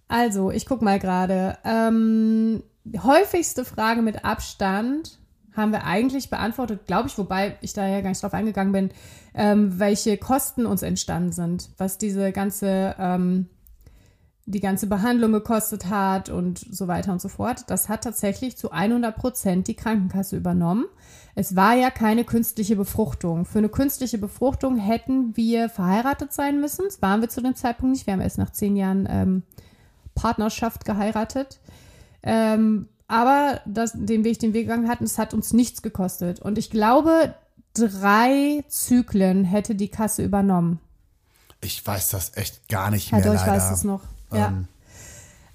Also, ich guck mal gerade. Ähm, die häufigste Frage mit Abstand haben wir eigentlich beantwortet, glaube ich, wobei ich da ja gar nicht drauf eingegangen bin, ähm, welche Kosten uns entstanden sind, was diese ganze ähm, die ganze Behandlung gekostet hat und so weiter und so fort. Das hat tatsächlich zu 100 Prozent die Krankenkasse übernommen. Es war ja keine künstliche Befruchtung. Für eine künstliche Befruchtung hätten wir verheiratet sein müssen. Das waren wir zu dem Zeitpunkt nicht. Wir haben erst nach zehn Jahren ähm, Partnerschaft geheiratet. Ähm, aber das, den Weg, den wir gegangen hatten, es hat uns nichts gekostet. Und ich glaube, drei Zyklen hätte die Kasse übernommen. Ich weiß das echt gar nicht Herr mehr. Dolch leider. weiß es noch. Ja. Ähm.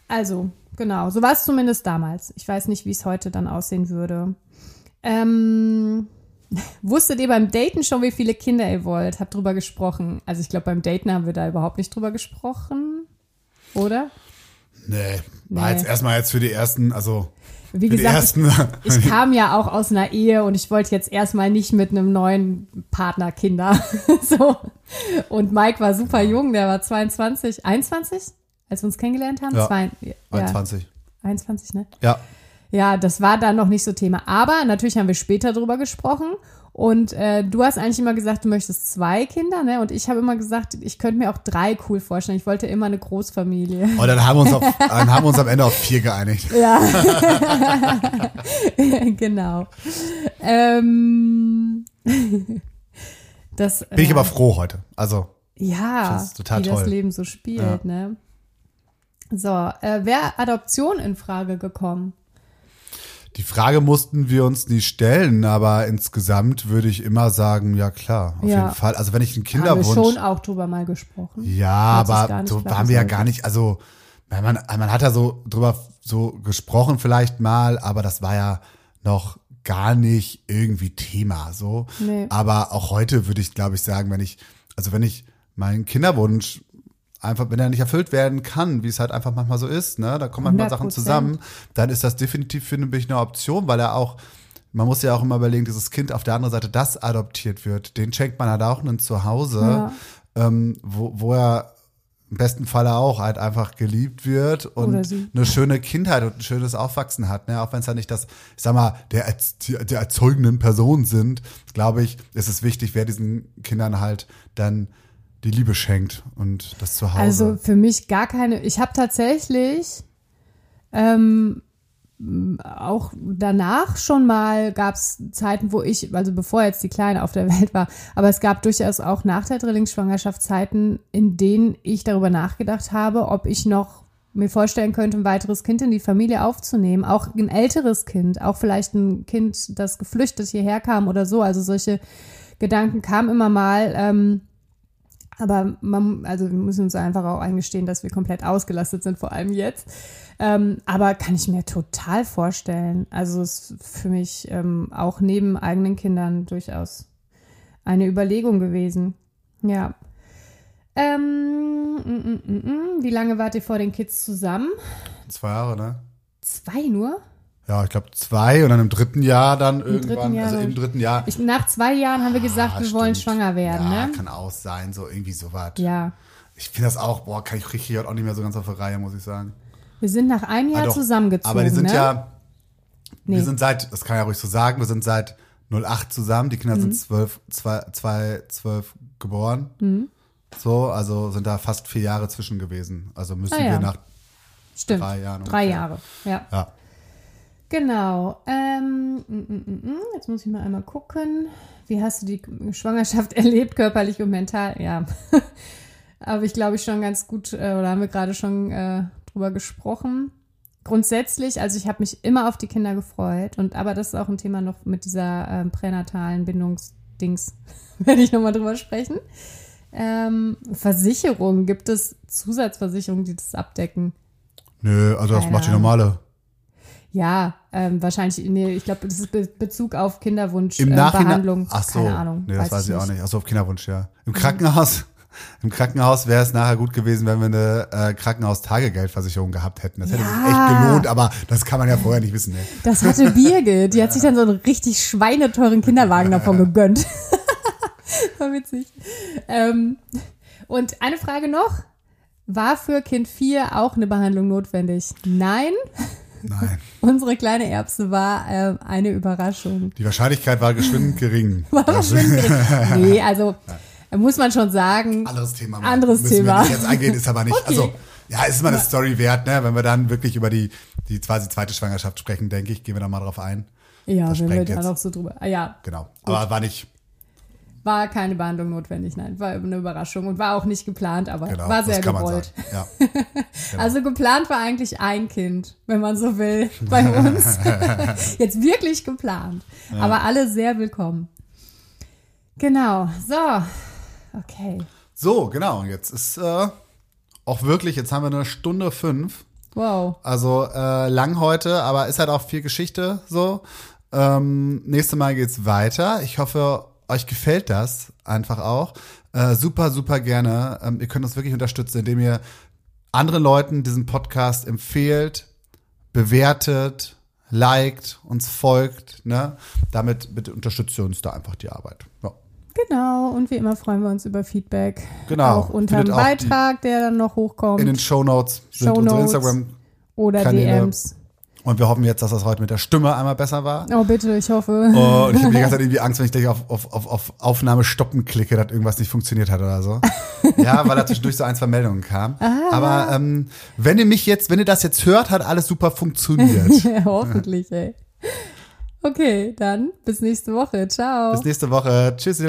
Also, genau. So war es zumindest damals. Ich weiß nicht, wie es heute dann aussehen würde. Ähm, wusstet ihr beim Daten schon, wie viele Kinder ihr wollt? Habt drüber gesprochen. Also ich glaube, beim Daten haben wir da überhaupt nicht drüber gesprochen. Oder? Nee, war Nee. jetzt erstmal jetzt für die ersten, also Wie gesagt, ersten. ich, ich kam ja auch aus einer Ehe und ich wollte jetzt erstmal nicht mit einem neuen Partner Kinder. so. Und Mike war super jung, der war 22, 21, als wir uns kennengelernt haben. Ja. Zwei, ja, 21. 21, ne? Ja. Ja, das war dann noch nicht so Thema. Aber natürlich haben wir später drüber gesprochen. Und äh, du hast eigentlich immer gesagt, du möchtest zwei Kinder, ne? Und ich habe immer gesagt, ich könnte mir auch drei cool vorstellen. Ich wollte immer eine Großfamilie. Und dann haben wir uns, auf, dann haben wir uns am Ende auf vier geeinigt. Ja. genau. Ähm, das, Bin ich ja, aber froh heute. Also, ja, total wie das toll. Leben so spielt, Ja. ne? So, äh, wäre Adoption in Frage gekommen? Die Frage mussten wir uns nie stellen, aber insgesamt würde ich immer sagen, ja klar, auf Ja. jeden Fall. Also wenn ich einen Haben wir Kinderwunsch. schon auch drüber mal gesprochen. Ja, aber so waren wir ja gar nicht, also man, man man hat ja so drüber so gesprochen vielleicht mal, aber das war ja noch gar nicht irgendwie Thema so. Nee. Aber auch heute würde ich, glaube ich, sagen, wenn ich, also wenn ich meinen Kinderwunsch einfach, wenn er nicht erfüllt werden kann, wie es halt einfach manchmal so ist, ne, da kommen manchmal Sachen 100%. zusammen, dann ist das definitiv für mich eine Option, weil er auch, man muss ja auch immer überlegen, dieses Kind auf der anderen Seite, das adoptiert wird, den schenkt man halt auch ein Zuhause, Ja. ähm, wo, wo er im besten Falle auch halt einfach geliebt wird und eine schöne Kindheit und ein schönes Aufwachsen hat, ne? Auch wenn es ja nicht das, ich sag mal, der, der erzeugenden Personen sind, glaube ich, ist es wichtig, wer diesen Kindern halt dann die Liebe schenkt und das Zuhause. Also für mich gar keine. Ich habe tatsächlich ähm, auch danach schon mal gab es Zeiten, wo ich, also bevor jetzt die Kleine auf der Welt war, aber es gab durchaus auch nach der Drillingsschwangerschaft Zeiten, in denen ich darüber nachgedacht habe, ob ich noch mir vorstellen könnte, ein weiteres Kind in die Familie aufzunehmen, auch ein älteres Kind, auch vielleicht ein Kind, das geflüchtet hierher kam oder so. Also solche Gedanken kamen immer mal. Ähm, aber man, also wir müssen uns einfach auch eingestehen, dass wir komplett ausgelastet sind, vor allem jetzt. Ähm, aber kann ich mir total vorstellen. Also es ist für mich ähm, auch neben eigenen Kindern durchaus eine Überlegung gewesen. Ja. Ähm, mm, mm, mm. Wie lange wart ihr vor den Kids zusammen? Zwei Jahre, ne? Zwei nur? Ja, ich glaube zwei und dann im dritten Jahr dann irgendwann, dritten Jahr also im dritten Jahr. Ich, nach zwei Jahren haben wir gesagt, Ah, wir wollen schwanger werden, ja, ne? kann auch sein, so irgendwie sowas. Ja. Ich finde das auch, boah, kann ich heute auch nicht mehr so ganz auf die Reihe, muss ich sagen. Wir sind nach einem Jahr Ah, doch. zusammengezogen. Aber die sind ne? ja, Nee. wir sind seit, das kann ich ja ruhig so sagen, wir sind seit 08 zusammen. Die Kinder Mhm. sind zwölf, zwei, zwei, zwölf geboren. Mhm. So, also sind da fast vier Jahre zwischen gewesen. Also müssen Ah, ja. wir nach, Stimmt. drei Jahren Drei. Jahre, ja. ja. Genau. Ähm, mm, mm, mm, jetzt muss ich mal einmal gucken. Wie hast du die Schwangerschaft erlebt, körperlich und mental? Ja. Aber ich glaube ich schon ganz gut, äh, oder haben wir gerade schon äh, drüber gesprochen. Grundsätzlich, also ich habe mich immer auf die Kinder gefreut. Und aber das ist auch ein Thema noch mit dieser ähm, pränatalen Bindungsdings. Werde ich nochmal drüber sprechen. Ähm, Versicherungen, gibt es Zusatzversicherungen, die das abdecken? Nö, also das Keine macht die normale. Ja, ähm, wahrscheinlich, nee, ich glaube, das ist Be Bezug auf Kinderwunsch, Im äh, Nachhinein. Behandlung. Ach so, Keine Ahnung. nee, das weiß ich auch nicht. Achso, auf Kinderwunsch, ja. Im Krankenhaus, im Krankenhaus wäre es nachher gut gewesen, wenn wir eine äh, Krankenhaustagegeldversicherung gehabt hätten. Das hätte sich echt gelohnt, aber das kann man ja vorher nicht wissen. Ne? Das hatte Birgit. Die hat sich dann so einen richtig schweineteuren Kinderwagen davon gegönnt. War witzig. Ähm, und eine Frage noch. War für Kind 4 auch eine Behandlung notwendig? Nein. Nein. Unsere kleine Erbse war äh, eine Überraschung. Die Wahrscheinlichkeit war geschwind gering. War bestimmt gering. Nee, also muss man schon sagen. Anderes Thema. Anderes Müssen Thema. Jetzt eingehen, ist aber nicht. Okay. Also, Ja, ist immer eine Story wert, ne? Wenn wir dann wirklich über die, die quasi zweite Schwangerschaft sprechen, denke ich, gehen wir da mal drauf ein. Ja, Das wenn wir da noch so drüber. Ah, ja, Genau. Aber war nicht, war keine Behandlung notwendig, nein. War eine Überraschung und war auch nicht geplant, aber genau. war sehr gewollt. Ja. Also geplant war eigentlich ein Kind, wenn man so will, bei uns. Jetzt wirklich geplant. Aber alle sehr willkommen. Genau, so. Okay. So, genau. Jetzt ist äh, auch wirklich, jetzt haben wir eine Stunde fünf. Wow. Also äh, lang heute, aber ist halt auch viel Geschichte so. Ähm, nächste Mal geht's weiter. Ich hoffe, euch gefällt das einfach auch. Äh, super, super gerne. Ähm, ihr könnt uns wirklich unterstützen, indem ihr anderen Leuten diesen Podcast empfehlt, bewertet, liked, uns folgt. Ne? Damit bitte unterstützt ihr uns da einfach die Arbeit. Ja. Genau, und wie immer freuen wir uns über Feedback. Genau. Auch unter dem Beitrag, der dann noch hochkommt. In den Shownotes sind unsere Shownotes. Instagram oder Kanäle. DMs. Und wir hoffen jetzt, dass das heute mit der Stimme einmal besser war. Oh, bitte, ich hoffe. Oh, und ich habe die ganze Zeit irgendwie Angst, wenn ich gleich auf, auf, auf, auf Aufnahme stoppen klicke, dass irgendwas nicht funktioniert hat oder so. Ja, weil da zwischendurch so ein, zwei Meldungen kamen. Aber ähm, wenn ihr mich jetzt, wenn ihr das jetzt hört, hat alles super funktioniert. Ja, hoffentlich, ey. Okay, dann bis nächste Woche. Ciao. Bis nächste Woche. Tschüss.